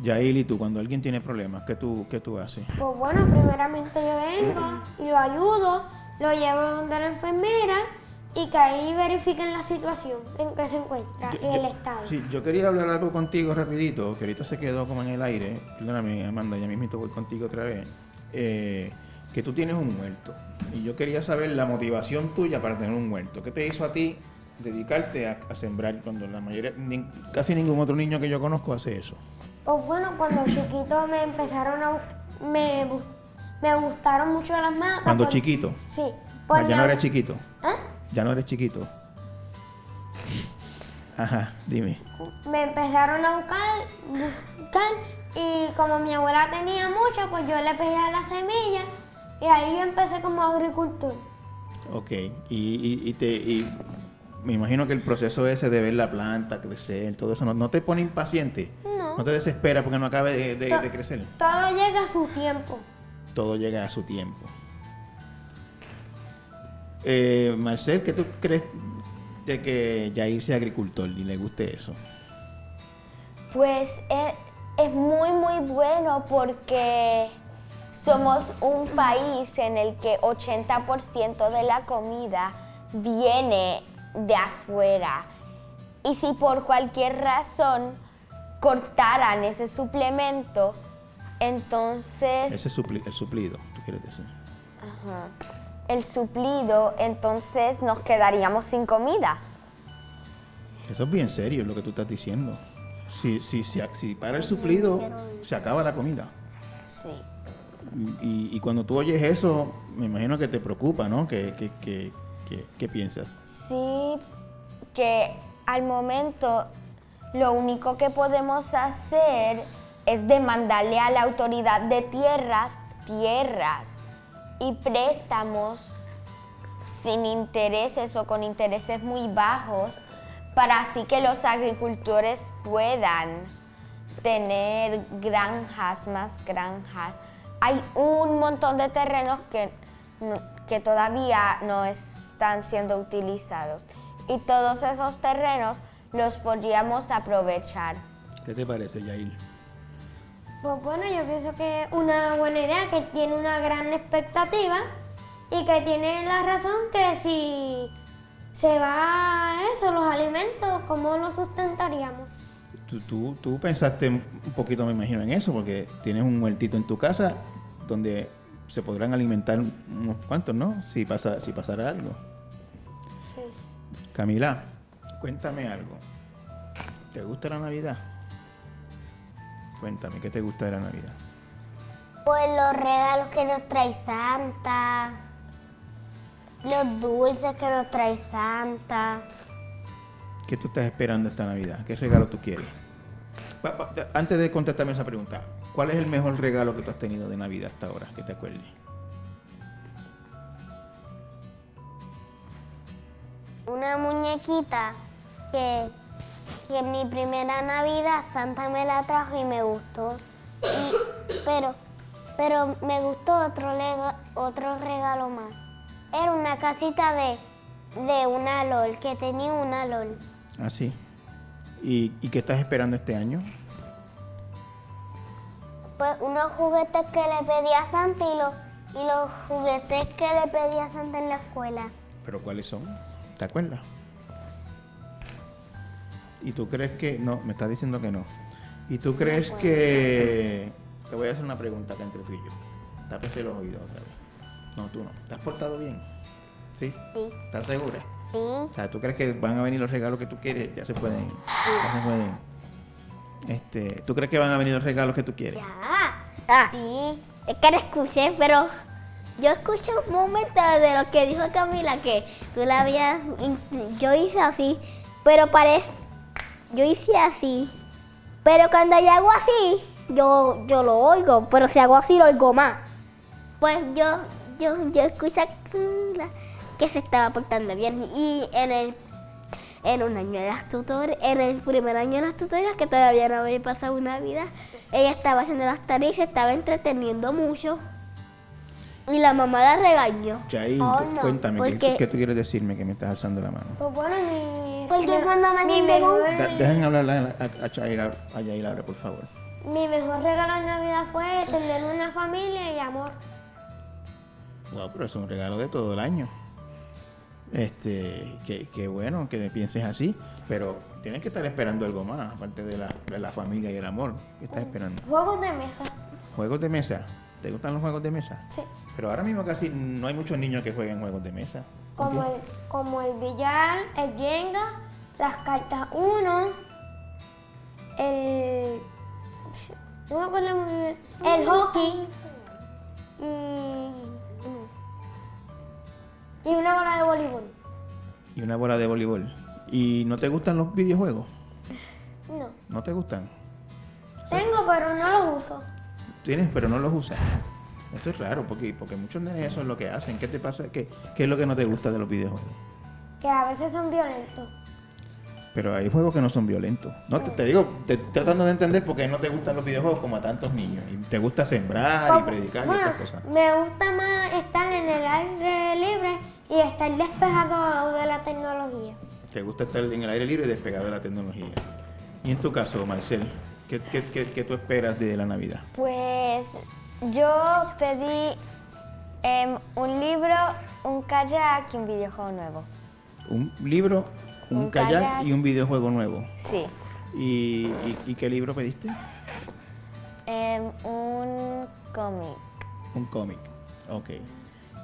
Yael, ¿y tú cuando alguien tiene problemas, qué tú, qué tú haces? Pues bueno, primeramente yo vengo y lo ayudo, lo llevo donde la enfermera y que ahí verifiquen la situación en que se encuentra Yo- y el yo- estado. Sí, yo quería hablar algo contigo rapidito, que ahorita se quedó como en el aire. Perdóname, Amanda, ya mismito voy contigo otra vez. Eh, que tú tienes un huerto. Y yo quería saber la motivación tuya para tener un huerto. ¿Qué te hizo a ti dedicarte a, a sembrar cuando la mayoría, casi ningún otro niño que yo conozco hace eso? Pues bueno, cuando chiquito me empezaron a me, me gustaron mucho las matas. Cuando por- chiquito. Sí. Ah, por ya no eres chiquito. ¿Ah? Ya no eres chiquito. Ajá, dime. Me empezaron a buscar, buscar y como mi abuela tenía mucho, pues yo le pedía la semilla y ahí yo empecé como agricultor. Ok, y, y- y te, y me imagino que el proceso ese de ver la planta crecer, todo eso, ¿no, no te pone impaciente? No. ¿No te desespera porque no acabe de, de- To- de crecer? Todo llega a su tiempo. Todo llega a su tiempo. Eh, Marcel, ¿qué tú crees de que Jair sea agricultor y le guste eso? Pues es, es muy muy bueno porque somos un país en el que 80% de la comida viene de afuera. Y si por cualquier razón cortaran ese suplemento, entonces Ese es supli- el suplido, tú quieres decir. Ajá. El suplido, entonces nos quedaríamos sin comida. Eso es bien serio lo que tú estás diciendo. Si, si, si, si para el suplido, se acaba la comida. Sí. Y, y cuando tú oyes eso, me imagino que te preocupa, ¿no? ¿Qué, qué, qué- qué- qué piensas? Sí, que al momento lo único que podemos hacer es demandarle a la autoridad de tierras tierras y préstamos sin intereses o con intereses muy bajos para así que los agricultores puedan tener granjas, más granjas. Hay un montón de terrenos que, que todavía no están siendo utilizados y todos esos terrenos los podríamos aprovechar. ¿Qué te parece, Yair? Pues bueno, yo pienso que es una buena idea, que tiene una gran expectativa y que tiene la razón que si se va eso, los alimentos, ¿cómo los sustentaríamos? Tú, tú, tú pensaste un poquito, me imagino, en eso, porque tienes un huertito en tu casa donde se podrán alimentar unos cuantos, ¿no? Si, pasa, si pasara algo. Camila, cuéntame algo. ¿Te gusta la Navidad? Cuéntame, ¿qué te gusta de la Navidad? Pues los regalos que nos trae Santa, los dulces que nos trae Santa. ¿Qué tú estás esperando esta Navidad? ¿Qué regalo tú quieres? Antes de contestarme esa pregunta, ¿cuál es el mejor regalo que tú has tenido de Navidad hasta ahora? Que te acuerdes. Una muñequita que, que en mi primera Navidad Santa me la trajo y me gustó. Y- pero, pero me gustó otro, lega- otro regalo más. Era una casita de, de una LOL, que tenía una LOL. Ah, sí. ¿Y, y qué estás esperando este año? Pues unos juguetes que le pedí a Santa y los, y los juguetes que le pedí a Santa en la escuela. ¿Pero cuáles son? ¿Te acuerdas? ¿Y tú crees que.? No, me estás diciendo que no. ¿Y tú crees que.? Te voy a hacer una pregunta acá entre tú y yo. Tápese los oídos otra vez. No, tú no. ¿Te has portado bien? ¿Sí? Sí. ¿Estás segura? Sí. O sea, ¿tú crees que van a venir los regalos que tú quieres? Ya se pueden. Ya se pueden. Este, ¿Tú crees que van a venir los regalos que tú quieres? Ah, sí. Es que la escuché, pero yo escuché un momento de lo que dijo Camila, que tú la habías... Yo hice así, pero parece... Yo hice así. Pero cuando yo hago así, yo, yo lo oigo, pero si hago así, lo oigo más. Pues yo, yo, yo Camila que se estaba portando bien. Y en el en un año de las tutorias, en el primer año de las tutorias, que todavía no había pasado una vida, ella estaba haciendo las tareas y se estaba entreteniendo mucho. Y la mamá la regañó. Chail, Oh, no, cuéntame, ¿qué, porque- qué tú quieres decirme que me estás alzando la mano? Pues bueno, mi, Porque mi- cuando me mi mejor, dejen hablar a, a, a Yair ahora, por favor. mi mejor regalo en Navidad fue tener una familia y amor. Wow, pero es un regalo de todo el año. Este, que, que bueno que pienses así, pero tienes que estar esperando algo más, aparte de la, de la familia y el amor. ¿Qué estás esperando? Juegos de mesa. ¿Juegos de mesa? ¿Te gustan los juegos de mesa? Sí. Pero ahora mismo casi no hay muchos niños que jueguen juegos de mesa. Como el, como el billar, el Jenga, las cartas 1, el. No me acuerdo muy bien. El hockey y. Y una bola de voleibol. Y una bola de voleibol. ¿Y no te gustan los videojuegos? No. ¿No te gustan? Tengo, pero no los uso. Tienes, pero no los usas. Eso es raro, porque, porque muchos nenes eso es lo que hacen. ¿Qué te pasa? ¿Qué, qué es lo que no te gusta de los videojuegos? Que a veces son violentos. Pero hay juegos que no son violentos. No, te, te digo, te, tratando de entender por qué no te gustan los videojuegos como a tantos niños. Y te gusta sembrar y predicar y Bueno, otras cosas. me gusta más estar en el aire libre y estar despejado de la tecnología. Te gusta estar en el aire libre y despegado de la tecnología. Y en tu caso, Marcel, ¿qué, qué, qué- qué tú esperas de la Navidad? Pues yo pedí em, un libro, un kayak y un videojuego nuevo. Un libro, un, Un kayak, kayak. y un videojuego nuevo. Sí. ¿Y, y- y qué libro pediste? Em, un cómic. Un cómic. Ok.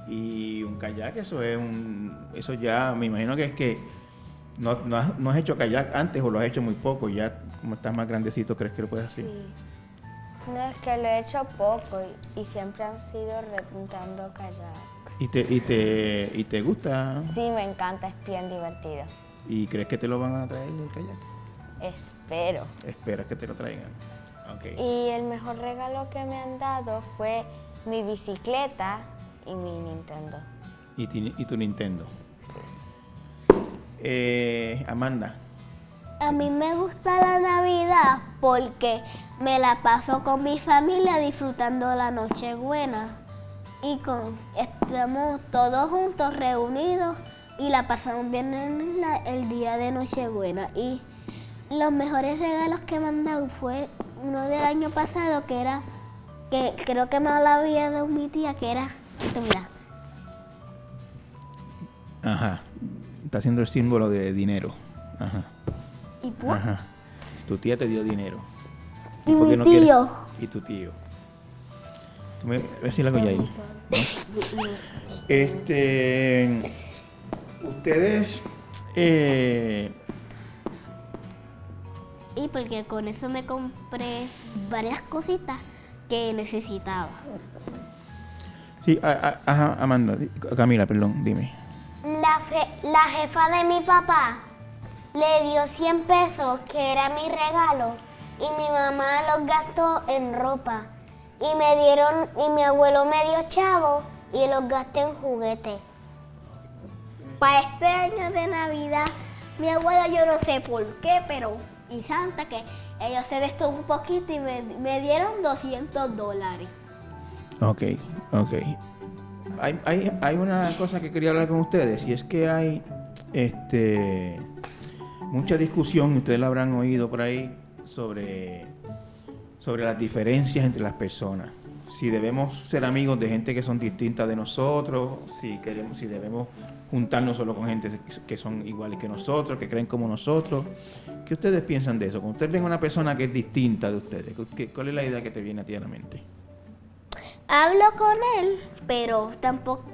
Y un kayak, eso es un. Eso ya, me imagino que es que no, no, has, no has hecho kayak antes o lo has hecho muy poco. Ya, como estás más grandecito, ¿crees que lo puedes hacer? No, es que lo he hecho poco y, y siempre han sido rentando kayaks. ¿Y te, y, te, ¿Y te gusta? Sí, me encanta, es bien divertido. ¿Y crees que te lo van a traer el kayak? Espero. Esperas que te lo traigan. Ok. Y el mejor regalo que me han dado fue mi bicicleta y mi Nintendo. ¿Y, ti- y tu Nintendo? Eh, Amanda, A mí me gusta la Navidad porque me la paso con mi familia disfrutando la Nochebuena. Y con, estamos todos juntos reunidos y la pasamos bien en el día de Nochebuena. Y los mejores regalos que me han dado fue uno del año pasado que era, que creo que me lo había dado mi tía, que era, ajá. Está haciendo el símbolo de dinero. Ajá. Y Ajá. Tu tía te dio dinero. Y por qué mi no quieres? tío. Y tu tío. Tú me- a ver si la hago ya ahí. ¿no? Este. Ustedes. eh, y porque con eso me compré varias cositas que necesitaba. sí, a- a- ajá, Amanda. Camila, perdón, dime. La, fe- la jefa de mi papá le dio 100 pesos, que era mi regalo, y mi mamá los gastó en ropa. Y me dieron, y mi abuelo me dio chavo y los gasté en juguetes. Para este año de Navidad, mi abuela yo no sé por qué, pero y Santa que ellos se destuvo un poquito y me, me dieron 200 dólares. Ok, ok. Hay, hay, hay una cosa que quería hablar con ustedes y es que hay este mucha discusión, ustedes la habrán oído por ahí, sobre, sobre las diferencias entre las personas. Si debemos ser amigos de gente que son distintas de nosotros, si queremos, si debemos juntarnos solo con gente que son iguales que nosotros, que creen como nosotros. ¿Qué ustedes piensan de eso? Cuando ustedes ven a una persona que es distinta de ustedes, ¿qué- ¿cuál es la idea que te viene a ti a la mente? Hablo con él, pero tampoco,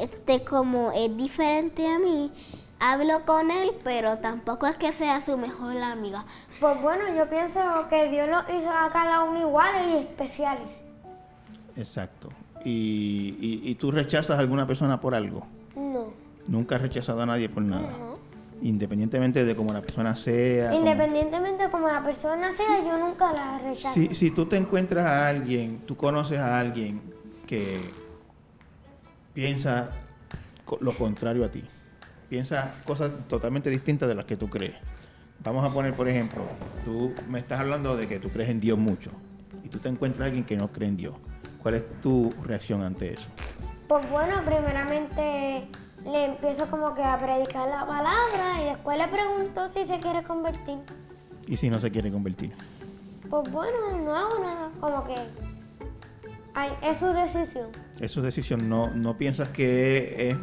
este como es diferente a mí, hablo con él, pero tampoco es que sea su mejor amiga. Pues bueno, yo pienso que Dios nos hizo a cada uno iguales y especiales. Exacto. ¿Y, y, y tú rechazas a alguna persona por algo? No. Nunca has rechazado a nadie por nada. Independientemente de cómo la persona sea. Independientemente de cómo la persona sea, yo nunca la rechazo. Si, si tú te encuentras a alguien, tú conoces a alguien que piensa lo contrario a ti, piensa cosas totalmente distintas de las que tú crees. Vamos a poner, por ejemplo, tú me estás hablando de que tú crees en Dios mucho y tú te encuentras a alguien que no cree en Dios. ¿Cuál es tu reacción ante eso? Pues bueno, primeramente le empiezo como que a predicar la palabra y después le pregunto si se quiere convertir. ¿Y si no se quiere convertir? Pues bueno, no hago nada, como que ay, es su decisión. Es su decisión. No, no piensas que es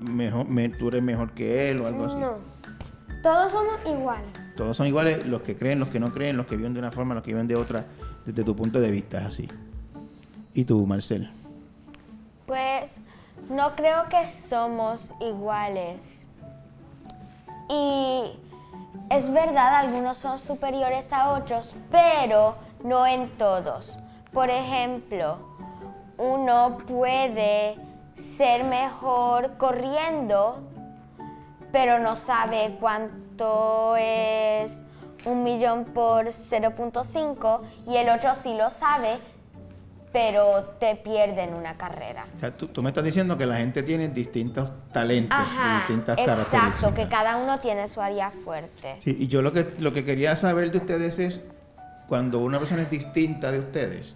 mejor, me- tú eres mejor que él o algo así. No, todos somos iguales. Todos son iguales, los que creen, los que no creen, los que viven de una forma, los que viven de otra, desde tu punto de vista, es así. ¿Y tú, Marcel? Pues no creo que somos iguales. Y es verdad, algunos son superiores a otros, pero no en todos. Por ejemplo, uno puede ser mejor corriendo, pero no sabe cuánto es un millón por 0.5 y el otro sí lo sabe, pero te pierde en una carrera. O sea, tú, tú me estás diciendo que la gente tiene distintos talentos, Ajá, distintas exacto, características. que cada uno tiene su área fuerte. Sí, y yo lo que, lo que quería saber de ustedes es, cuando una persona es distinta de ustedes,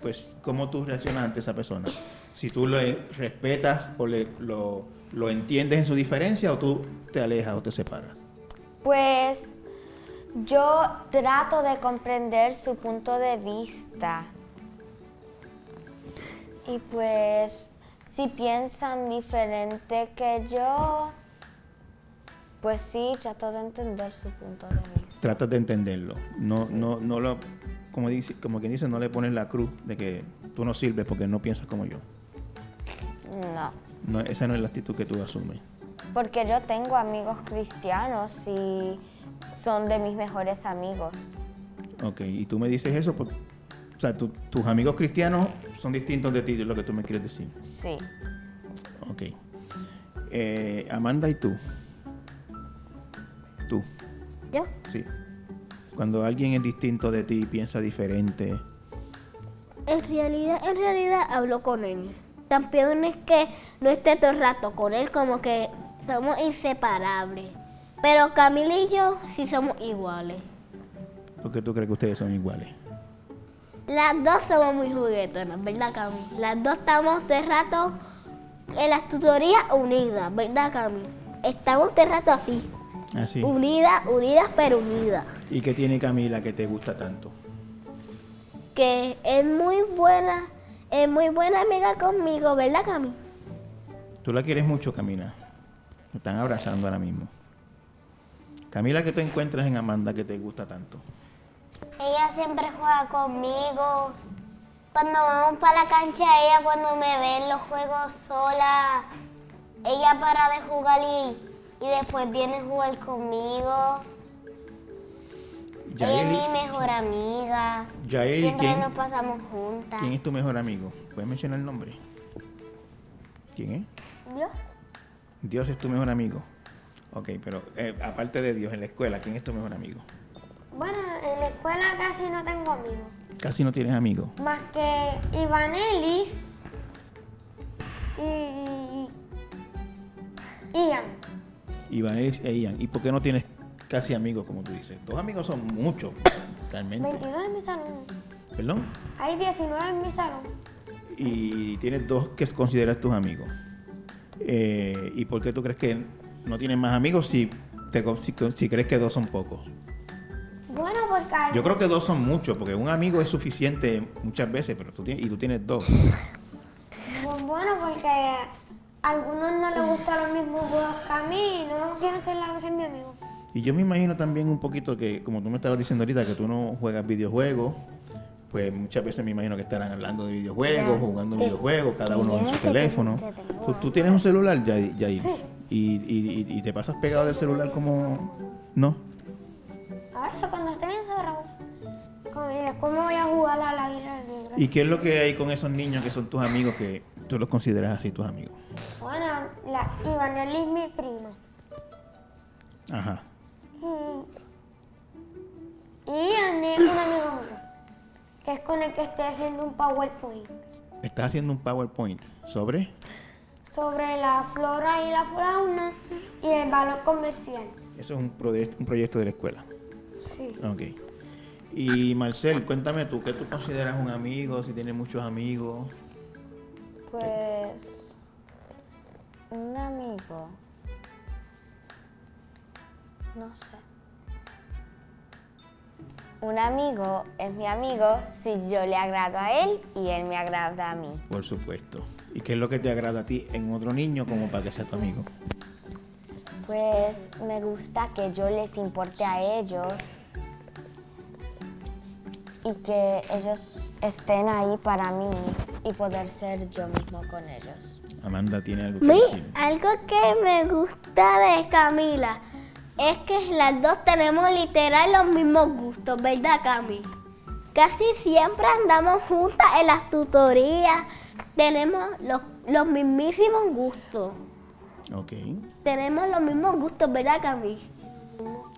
pues, ¿cómo tú reaccionas ante esa persona? Si tú lo respetas o le- lo, lo entiendes en su diferencia o tú te alejas o te separas. Pues yo trato de comprender su punto de vista. Y pues si piensan diferente que yo, pues sí, trato de entender su punto de vista. Tratas de entenderlo. No, no, no lo, como dice, como quien dice, no le pones la cruz de que tú no sirves porque no piensas como yo. No, No, esa no es la actitud que tú asumes. porque yo tengo amigos cristianos y son de mis mejores amigos. Ok, y tú me dices eso, por- o sea, tu- tus amigos cristianos son distintos de ti, es lo que tú me quieres decir. Sí. Ok. Eh, Amanda y tú. Tú, ¿Yo? sí. Cuando alguien es distinto de ti, piensa diferente. En realidad, en realidad hablo con él. También es que no esté todo el rato con él, como que somos inseparables. Pero Camila y yo sí somos iguales. ¿Por qué tú crees que ustedes son iguales? Las dos somos muy juguetonas, ¿verdad, Cami? Las dos estamos todo el rato en las tutorías unidas, ¿verdad, Cami? Estamos todo el rato así, Así. unidas, unidas pero unidas. ¿Y qué tiene Camila que te gusta tanto? Que es muy buena, es muy buena amiga conmigo, ¿verdad, Cami? Tú la quieres mucho, Camila. Me están abrazando ahora mismo. Camila, ¿qué te encuentras en Amanda que te gusta tanto? Ella siempre juega conmigo. Cuando vamos para la cancha, ella cuando me ve en los juegos sola, ella para de jugar y, y después viene a jugar conmigo. Ella es mi mejor amiga. Yaeli, Siempre ¿quién, nos pasamos juntas. ¿quién es tu mejor amigo? ¿Puedes mencionar el nombre? ¿Quién es? Dios. Dios es tu mejor amigo. Ok, pero eh, aparte de Dios, en la escuela, ¿quién es tu mejor amigo? Bueno, en la escuela casi no tengo amigos. Casi no tienes amigos. Más que Ivanelis y Ian. Iván e Ian. ¿Y por qué no tienes casi amigos, como tú dices? Dos amigos son muchos, realmente. 22 en mi salón. ¿Perdón? Hay 19 en mi salón. Y tienes dos que consideras tus amigos. Eh, ¿Y por qué tú crees que no tienes más amigos si, te, si, si crees que dos son pocos? Bueno, porque Yo creo que dos son muchos, porque un amigo es suficiente muchas veces, pero tú tienes, y tú tienes dos. pues bueno, porque a algunos no les gustan los mismos juegos que a mí y no quieren ser, la- ser mi amigo. Y yo me imagino también un poquito que, como tú me estabas diciendo ahorita, que tú no juegas videojuegos, pues muchas veces me imagino que estarán hablando de videojuegos, jugando videojuegos, cada uno en su teléfono. ¿Tú, tú tienes un celular, ya, y, y, y- y te pasas pegado del celular como... ¿No? A veces cuando estoy encerrado, después me voy a jugar al aire libre. ¿Y qué es lo que hay con esos niños que son tus amigos que tú los consideras así tus amigos? Bueno, la Ivanelli es mi prima. Ajá. Y Ian es un amigo mío, que es con el que estoy haciendo un PowerPoint Estás haciendo un PowerPoint sobre... sobre la flora y la fauna y el valor comercial. Eso es un, proye- un proyecto de la escuela. Sí. Ok. Y Marcel, cuéntame tú, ¿qué tú consideras un amigo? Si tienes muchos amigos. Pues Un amigo. No sé. Un amigo es mi amigo si yo le agrado a él y él me agrada a mí. Por supuesto. ¿Y qué es lo que te agrada a ti en otro niño como para que sea tu amigo? Pues me gusta que yo les importe a ellos y que ellos estén ahí para mí y poder ser yo mismo con ellos. Amanda tiene algo que Mi- decir. algo que me gusta de Camila es que las dos tenemos literal los mismos gustos, ¿verdad, Cami? Casi siempre andamos juntas en las tutorías. Tenemos los, los mismísimos gustos. Ok. Tenemos los mismos gustos, ¿verdad, Cami?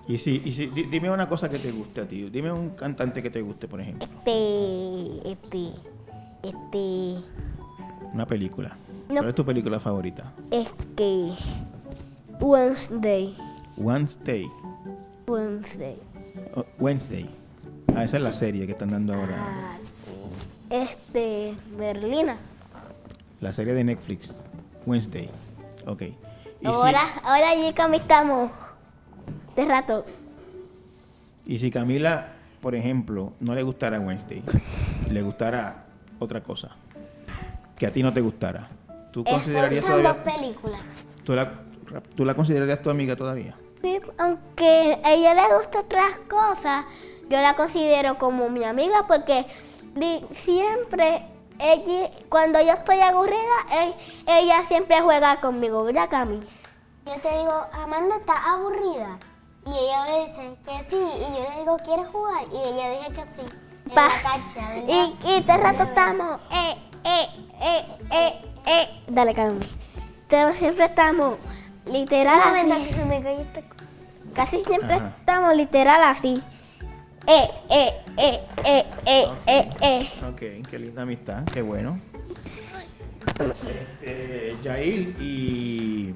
Y si, y si, di- dime una cosa que te guste a ti. Dime un cantante que te guste, por ejemplo. Este, este, este, Una película. No. ¿Cuál es tu película favorita? este, Wednesday, Wednesday. Wednesday. Oh, Wednesday. Ah, esa es la serie que están dando ahora. Ah, sí. Este, Berlina. La serie de Netflix. Wednesday. Ok. Y si- Ahora, ahora allí estamos de rato. Y si Camila, por ejemplo, no le gustara Wednesday, le gustara otra cosa, que a ti no te gustara, ¿tú considerarías Son dos todavía, películas. tú la, tú la considerarías tu amiga todavía? Sí, aunque a ella le gustan otras cosas, yo la considero como mi amiga porque siempre, ella, cuando yo estoy aburrida, ella siempre juega conmigo, ¿verdad, Cami? Yo te digo, Amanda está aburrida. Y ella me dice que sí. Y yo le digo, ¿quieres jugar? Y ella dice que sí. En Pa- la cancha. Y, y de rato estamos, eh, eh, eh, eh, eh. Dale, Cami. Entonces, siempre estamos literal Un momento así. que se me cayó co- Casi siempre Ajá. estamos literal así. Eh, eh, eh, eh, eh, eh, eh. Ok, qué linda amistad, qué bueno. Este, Yair, ¿y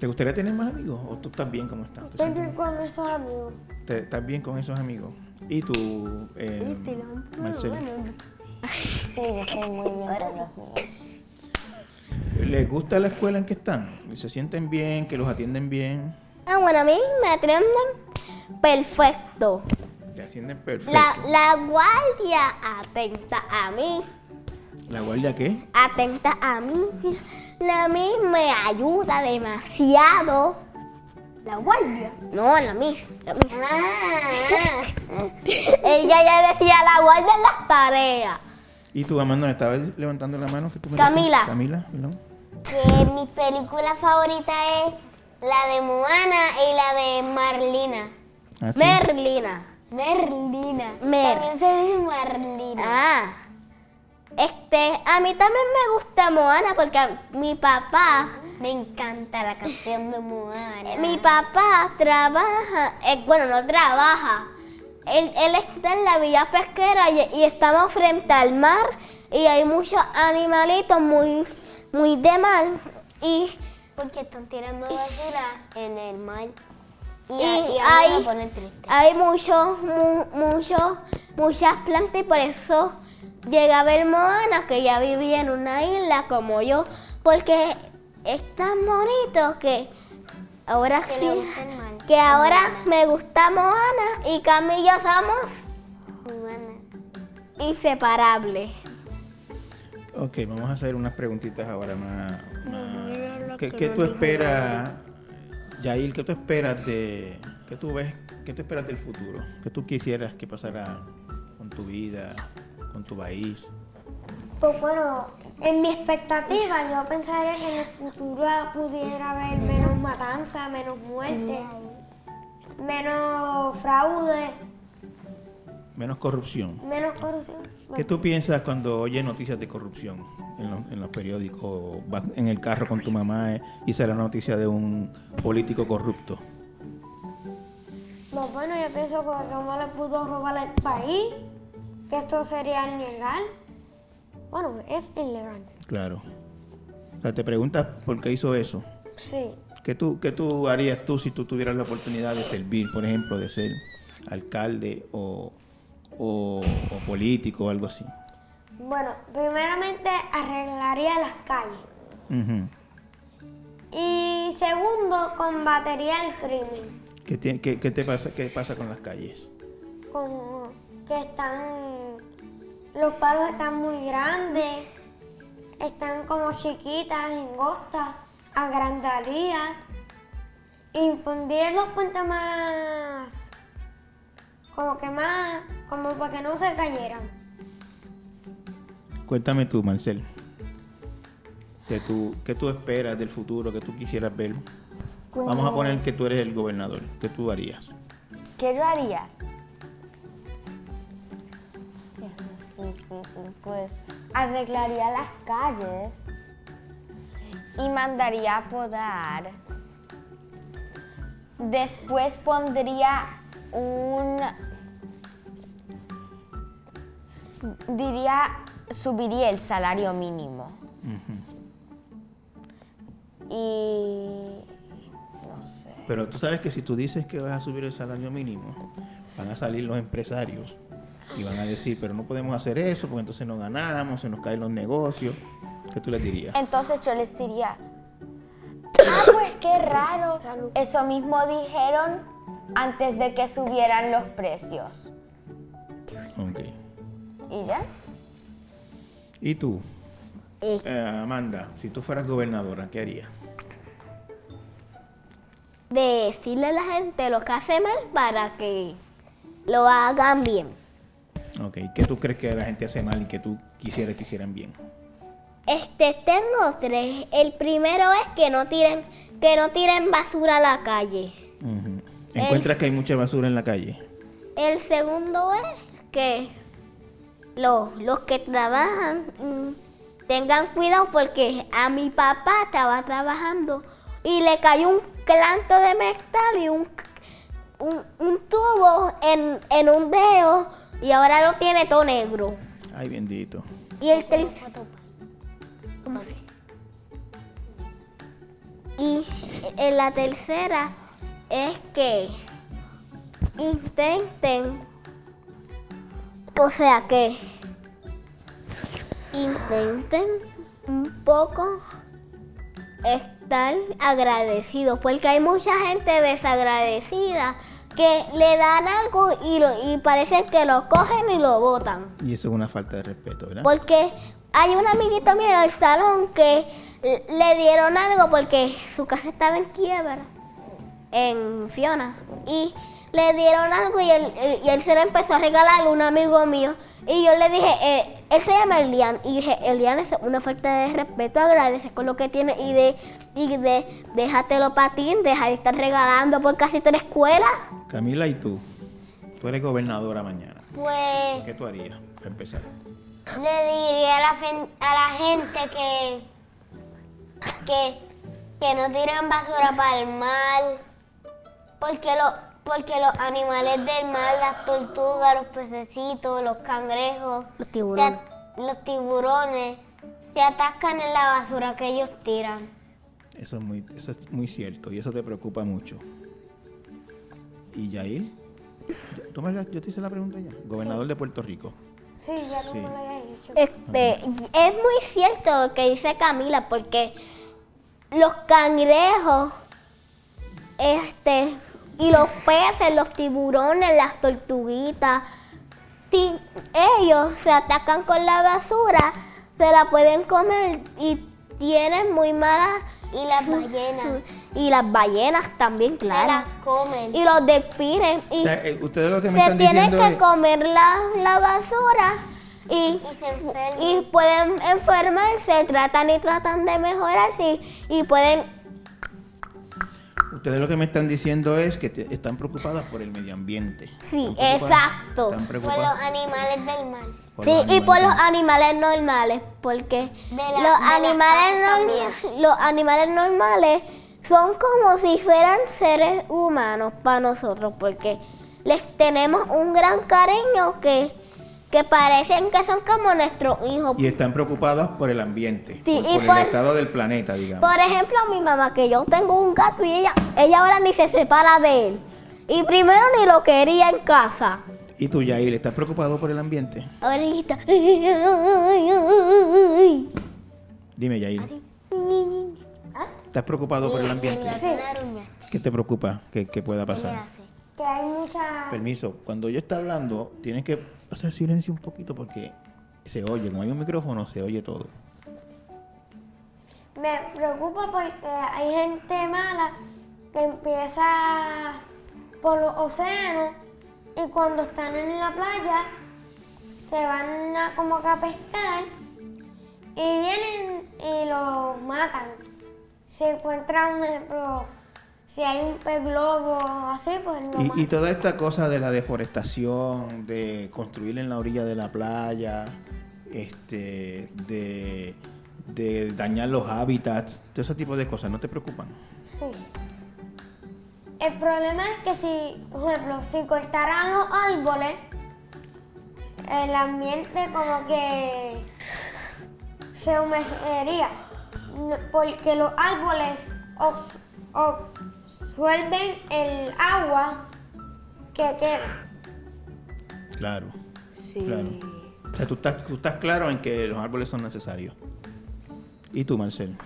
te gustaría tener más amigos o tú estás bien como estás? ¿Te Estoy sientes bien con esos amigos. te- ¿Estás bien con esos amigos? ¿Y tú, eh, Marcelo? Sí, estoy muy bien. ¿Les gusta la escuela en que están? ¿Se sienten bien? ¿Que los atienden bien? Ah, bueno, a mí me atienden perfecto. Te atienden perfecto. La, la guardia atenta a mí, ¿La guardia qué? atenta a mí. La mí me ayuda demasiado. La guardia. No, la mí. La mí. Ella ya decía la guardia en las tareas. ¿Y tú, Amanda, me estabas levantando la mano? que tú me Camila. Camila, perdón. Que mi película favorita es la de Moana y la de Marlina. Ah, sí. Merlina. Merlina. Mer. También se dice Marlina. Ah. Este, a mí también me gusta Moana porque mi papá, Me encanta la canción de Moana. mi papá trabaja, eh, bueno, no trabaja. Él, él está en la villa pesquera y, y estamos frente al mar y hay muchos animalitos muy, muy de mar y, Porque están tirando basura en el mar. Y, y y hay, hay muchos, mu- muchas plantas y por eso llega a ver Moana que ya vivía en una isla como yo, porque es tan bonito que ahora Que sí, que ahora me gusta Moana y Cami y yo somos Moana. inseparables. Ok, vamos a hacer unas preguntitas ahora más. más- ¿Qué, qué tú esperas, Yair, qué tú esperas de. ¿Qué tú ves? ¿Qué tú esperas del futuro? ¿Qué tú quisieras que pasara con tu vida, con tu país? Pues bueno, en mi expectativa yo pensaría que en el futuro pudiera haber menos matanza, menos muerte, menos fraude, Menos corrupción. menos corrupción. ¿Qué tú piensas cuando oyes noticias de corrupción en, los- en los periódicos? Vas en el carro con tu mamá eh, y sale la noticia de un político corrupto. Bueno, yo pienso que no le pudo robar el país, que esto sería ilegal. Bueno, es ilegal. Claro. O sea, te preguntas por qué hizo eso. Sí. ¿Qué tú, ¿Qué tú harías tú si tú tuvieras la oportunidad de servir, por ejemplo, de ser alcalde o, o, o político o algo así? Bueno, primeramente arreglaría las calles. Y segundo, combatería el crimen. ¿Qué, tiene- qué- qué te pasa, ¿Qué pasa con las calles? Como que están. Los palos están muy grandes, están como chiquitas, angostas, agrandaría. Y pondría los puentes más. Como que más. Como para que no se cayeran. Cuéntame tú, Marcel. ¿Qué tú, ¿Qué tú esperas del futuro? ¿Qué tú quisieras ver? Vamos a poner que tú eres el gobernador. ¿Qué tú harías? ¿Qué yo haría? Difícil, pues arreglaría las calles y mandaría a podar. Después pondría un... Diría, subiría el salario mínimo. Y... no sé. Pero tú sabes que si tú dices que vas a subir el salario mínimo, van a salir los empresarios y van a decir, pero no podemos hacer eso porque entonces no ganamos, se nos caen los negocios. ¿Qué tú les dirías? Entonces yo les diría, ah, pues qué raro. Eso mismo dijeron antes de que subieran los precios. Ok. ¿Y ya? ¿Y tú? Eh, Amanda, si tú fueras gobernadora, ¿qué harías? Decirle a la gente lo que hace mal para que lo hagan bien. Ok, ¿qué tú crees que la gente hace mal y que tú quisieras que hicieran bien? Este tengo tres. El primero es que no tiren, que no tiren basura a la calle. ¿Encuentras que hay mucha basura en la calle? El segundo es que los, los que trabajan mm, tengan cuidado porque a mi papá estaba trabajando y le cayó un clanto de metal y un, un, un tubo en, en un dedo y ahora lo tiene todo negro. Ay, bendito. Y el tercero. Y en la tercera es que intenten, o sea que intenten un poco estar agradecidos, porque hay mucha gente desagradecida que le dan algo y, lo, y parece que lo cogen y lo botan. Y eso es una falta de respeto, ¿verdad? Porque hay un amiguito mío en el salón que le dieron algo porque su casa estaba en quiebra, en Fiona. Y le dieron algo y él, él- y él se lo empezó a regalar a un amigo mío. Y yo le dije, eh, él se llama Elian. Y dije, Elian es una falta de respeto, agradece con lo que tiene y de, y de déjatelo para ti, deja de estar regalando por casi toda la escuela. Camila, ¿y tú? Tú eres gobernadora mañana. Pues ¿Qué tú harías para empezar? le diría a la, a la gente que, que, que no tiren basura para el mar, porque, lo, porque los animales del mar, las tortugas, los pececitos, los cangrejos, Los tiburones. se los tiburones, se atascan en la basura que ellos tiran. Eso es muy, eso es muy cierto y eso te preocupa mucho. ¿Y Yair? Ya- ¿Tú me la- yo te hice la pregunta ya. Gobernador de Puerto Rico. Sí, ya Sí. como lo había dicho. Este, es muy cierto lo que dice Camila, porque los cangrejos, este, y los peces, los tiburones, las tortuguitas, si ellos se atacan con la basura, se la pueden comer y tienen muy malas Y las ballenas y las ballenas también, se claro. las comen. Y los delfines y O sea, eh, ustedes lo que me se están tienen que es... comer la, la basura y, Y se enferman. y pueden enfermarse, tratan y tratan de mejorarse y, y pueden, Ustedes lo que me están diciendo es que te- están preocupadas por el medio ambiente. sí, Están preocupadas- exacto. Están Por los preocupadas animales del mar. por Sí, y por los animales. normales, porque la- los, animales norm- los animales normales son como si fueran seres humanos para nosotros, porque les tenemos un gran cariño que, que parecen que son como nuestros hijos. Y están preocupadas por el ambiente, Sí, por, y por por- el estado del planeta, digamos. Por ejemplo, mi mamá, que yo tengo un gato y ella, ella ahora ni se separa de él. Y primero ni lo quería en casa. ¿Y tú, Yair, estás preocupado por el ambiente? Ahorita. Dime, Yair. ¿Estás preocupado por el ambiente? Sí. ¿Qué te preocupa que, que pueda ¿Qué pasar? Que hay mucha... Permiso, cuando yo está hablando, tienes que hacer silencio un poquito porque se oye. Como hay un micrófono, se oye todo. Me preocupa porque hay gente mala que empieza por los océanos y cuando están en la playa se van a, como que a pescar y vienen y los matan. Si encuentran, por ejemplo, si hay un pez globo así, pues lo Y, toda esta cosa de la deforestación, de construir en la orilla de la playa, este, de, de dañar los hábitats, todo ese tipo de cosas, ¿no te preocupan? Sí. El problema es que si, por ejemplo, si cortaran los árboles, el ambiente como que se humedecería. No- Porque los árboles absuelven el agua que queda. Claro. Sí. Claro. O sea, tú estás, tú estás claro en que los árboles son necesarios. ¿Y tú, Marcel?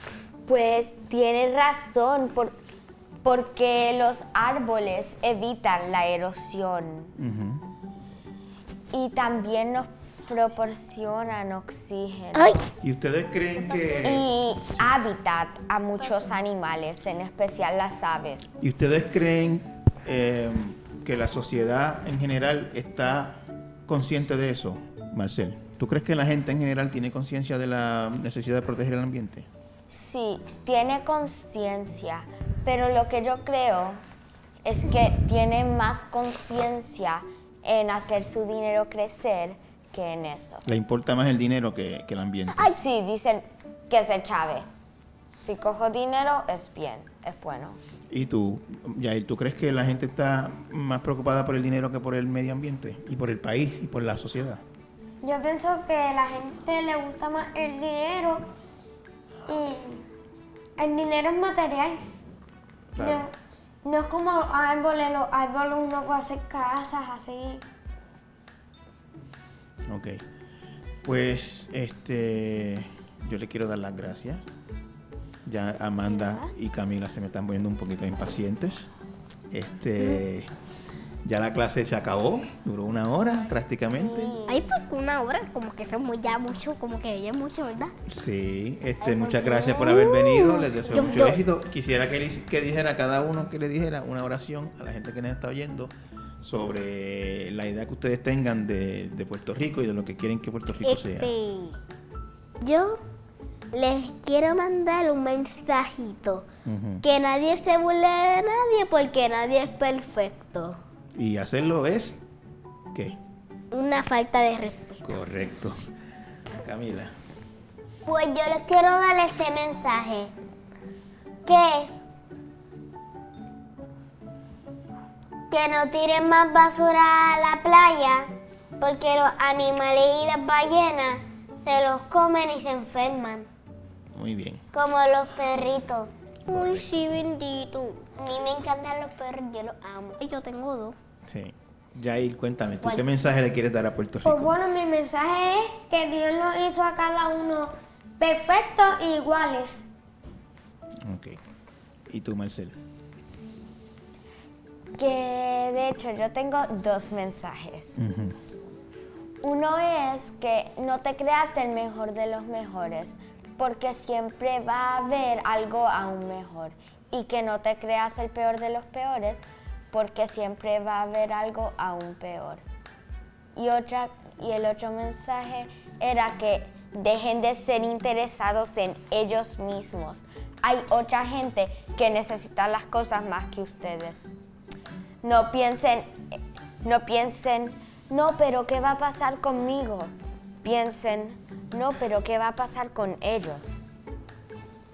Pues tienes razón, por- porque los árboles evitan la erosión y también nos proporcionan oxígeno Ay, ¿Y ustedes creen que... y hábitat a muchos animales, en especial las aves. ¿Y ustedes creen eh, que la sociedad en general está consciente de eso, Marcel? ¿Tú crees que la gente en general tiene conciencia de la necesidad de proteger el ambiente? Sí, tiene conciencia, pero lo que yo creo es que tiene más conciencia en hacer su dinero crecer que en eso. ¿Le importa más el dinero que, que el ambiente? Ay, sí, dicen que se chave. Si cojo dinero es bien, es bueno. ¿Y tú, Yair, tú crees que la gente está más preocupada por el dinero que por el medio ambiente? Y por el país y por la sociedad. Yo pienso que a la gente le gusta más el dinero y el dinero es material. Claro. No, no es como árboles, los árboles uno puede hacer casas así. Ok. Pues, este, yo le quiero dar las gracias. Ya Amanda y Camila se me están poniendo un poquito impacientes. Este, ya la clase se acabó, duró una hora prácticamente. ay, pues una hora, como que son muy ya mucho, como que ya mucho, ¿verdad? Sí, este, muchas gracias por haber venido. Les deseo Yo- mucho yo- éxito. Quisiera que, le- que dijera cada uno que le dijera una oración a la gente que nos está oyendo sobre la idea que ustedes tengan de, de Puerto Rico y de lo que quieren que Puerto Rico sea. Este, yo les quiero mandar un mensajito. Que nadie se burle de nadie porque nadie es perfecto. Y hacerlo es ¿qué? Una falta de respeto. Correcto. Camila. Pues yo les quiero dar este mensaje. Que que no tiren más basura a la playa porque los animales y las ballenas se los comen y se enferman, Muy bien. como los perritos. Uy, sí, bendito. A mí me encantan los perros, yo los amo. Y yo tengo dos. Sí. Jair, cuéntame, ¿tú qué mensaje le quieres dar a Puerto Rico? Pues bueno, mi mensaje es que Dios nos hizo a cada uno perfectos e iguales. Ok. ¿Y tú, Marcel? Que de hecho yo tengo dos mensajes. Uno es que no te creas el mejor de los mejores, porque siempre va a haber algo aún mejor. Y que no te creas el peor de los peores, porque siempre va a haber algo aún peor. Y, otra, y el otro mensaje era que dejen de ser interesados en ellos mismos. Hay otra gente que necesita las cosas más que ustedes. No piensen, no piensen, no, pero ¿qué va a pasar conmigo? Piensen, no, pero ¿qué va a pasar con ellos?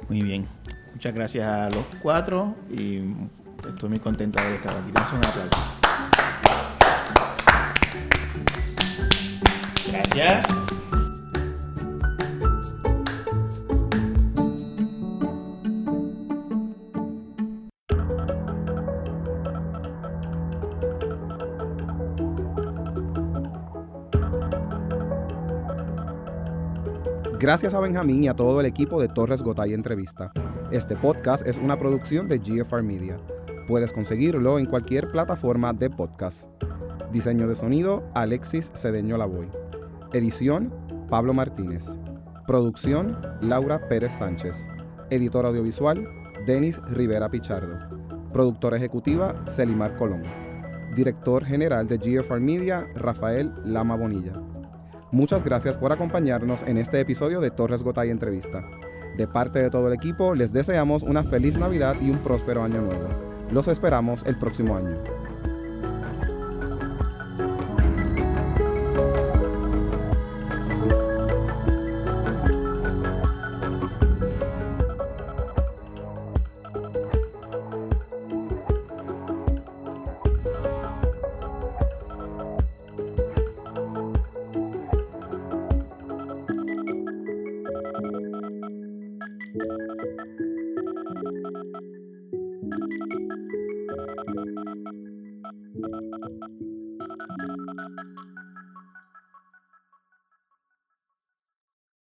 Muy bien. Muchas gracias a los cuatro y estoy muy contento de haber estado aquí. Dense un aplauso. Gracias. Gracias a Benjamín y a todo el equipo de Torres Gotay Entrevista. Este podcast es una producción de GFR Media. Puedes conseguirlo en cualquier plataforma de podcast. Diseño de sonido, Alexis Cedeño Lavoy. Edición, Pablo Martínez. Producción, Laura Pérez Sánchez. Editor audiovisual, Denis Rivera Pichardo. Productora ejecutiva, Celimar Colón. Director general de GFR Media, Rafael Lama Bonilla. Muchas gracias por acompañarnos en este episodio de Torres Gotay Entrevista. De parte de todo el equipo, les deseamos una feliz Navidad y un próspero año nuevo. Los esperamos el próximo año.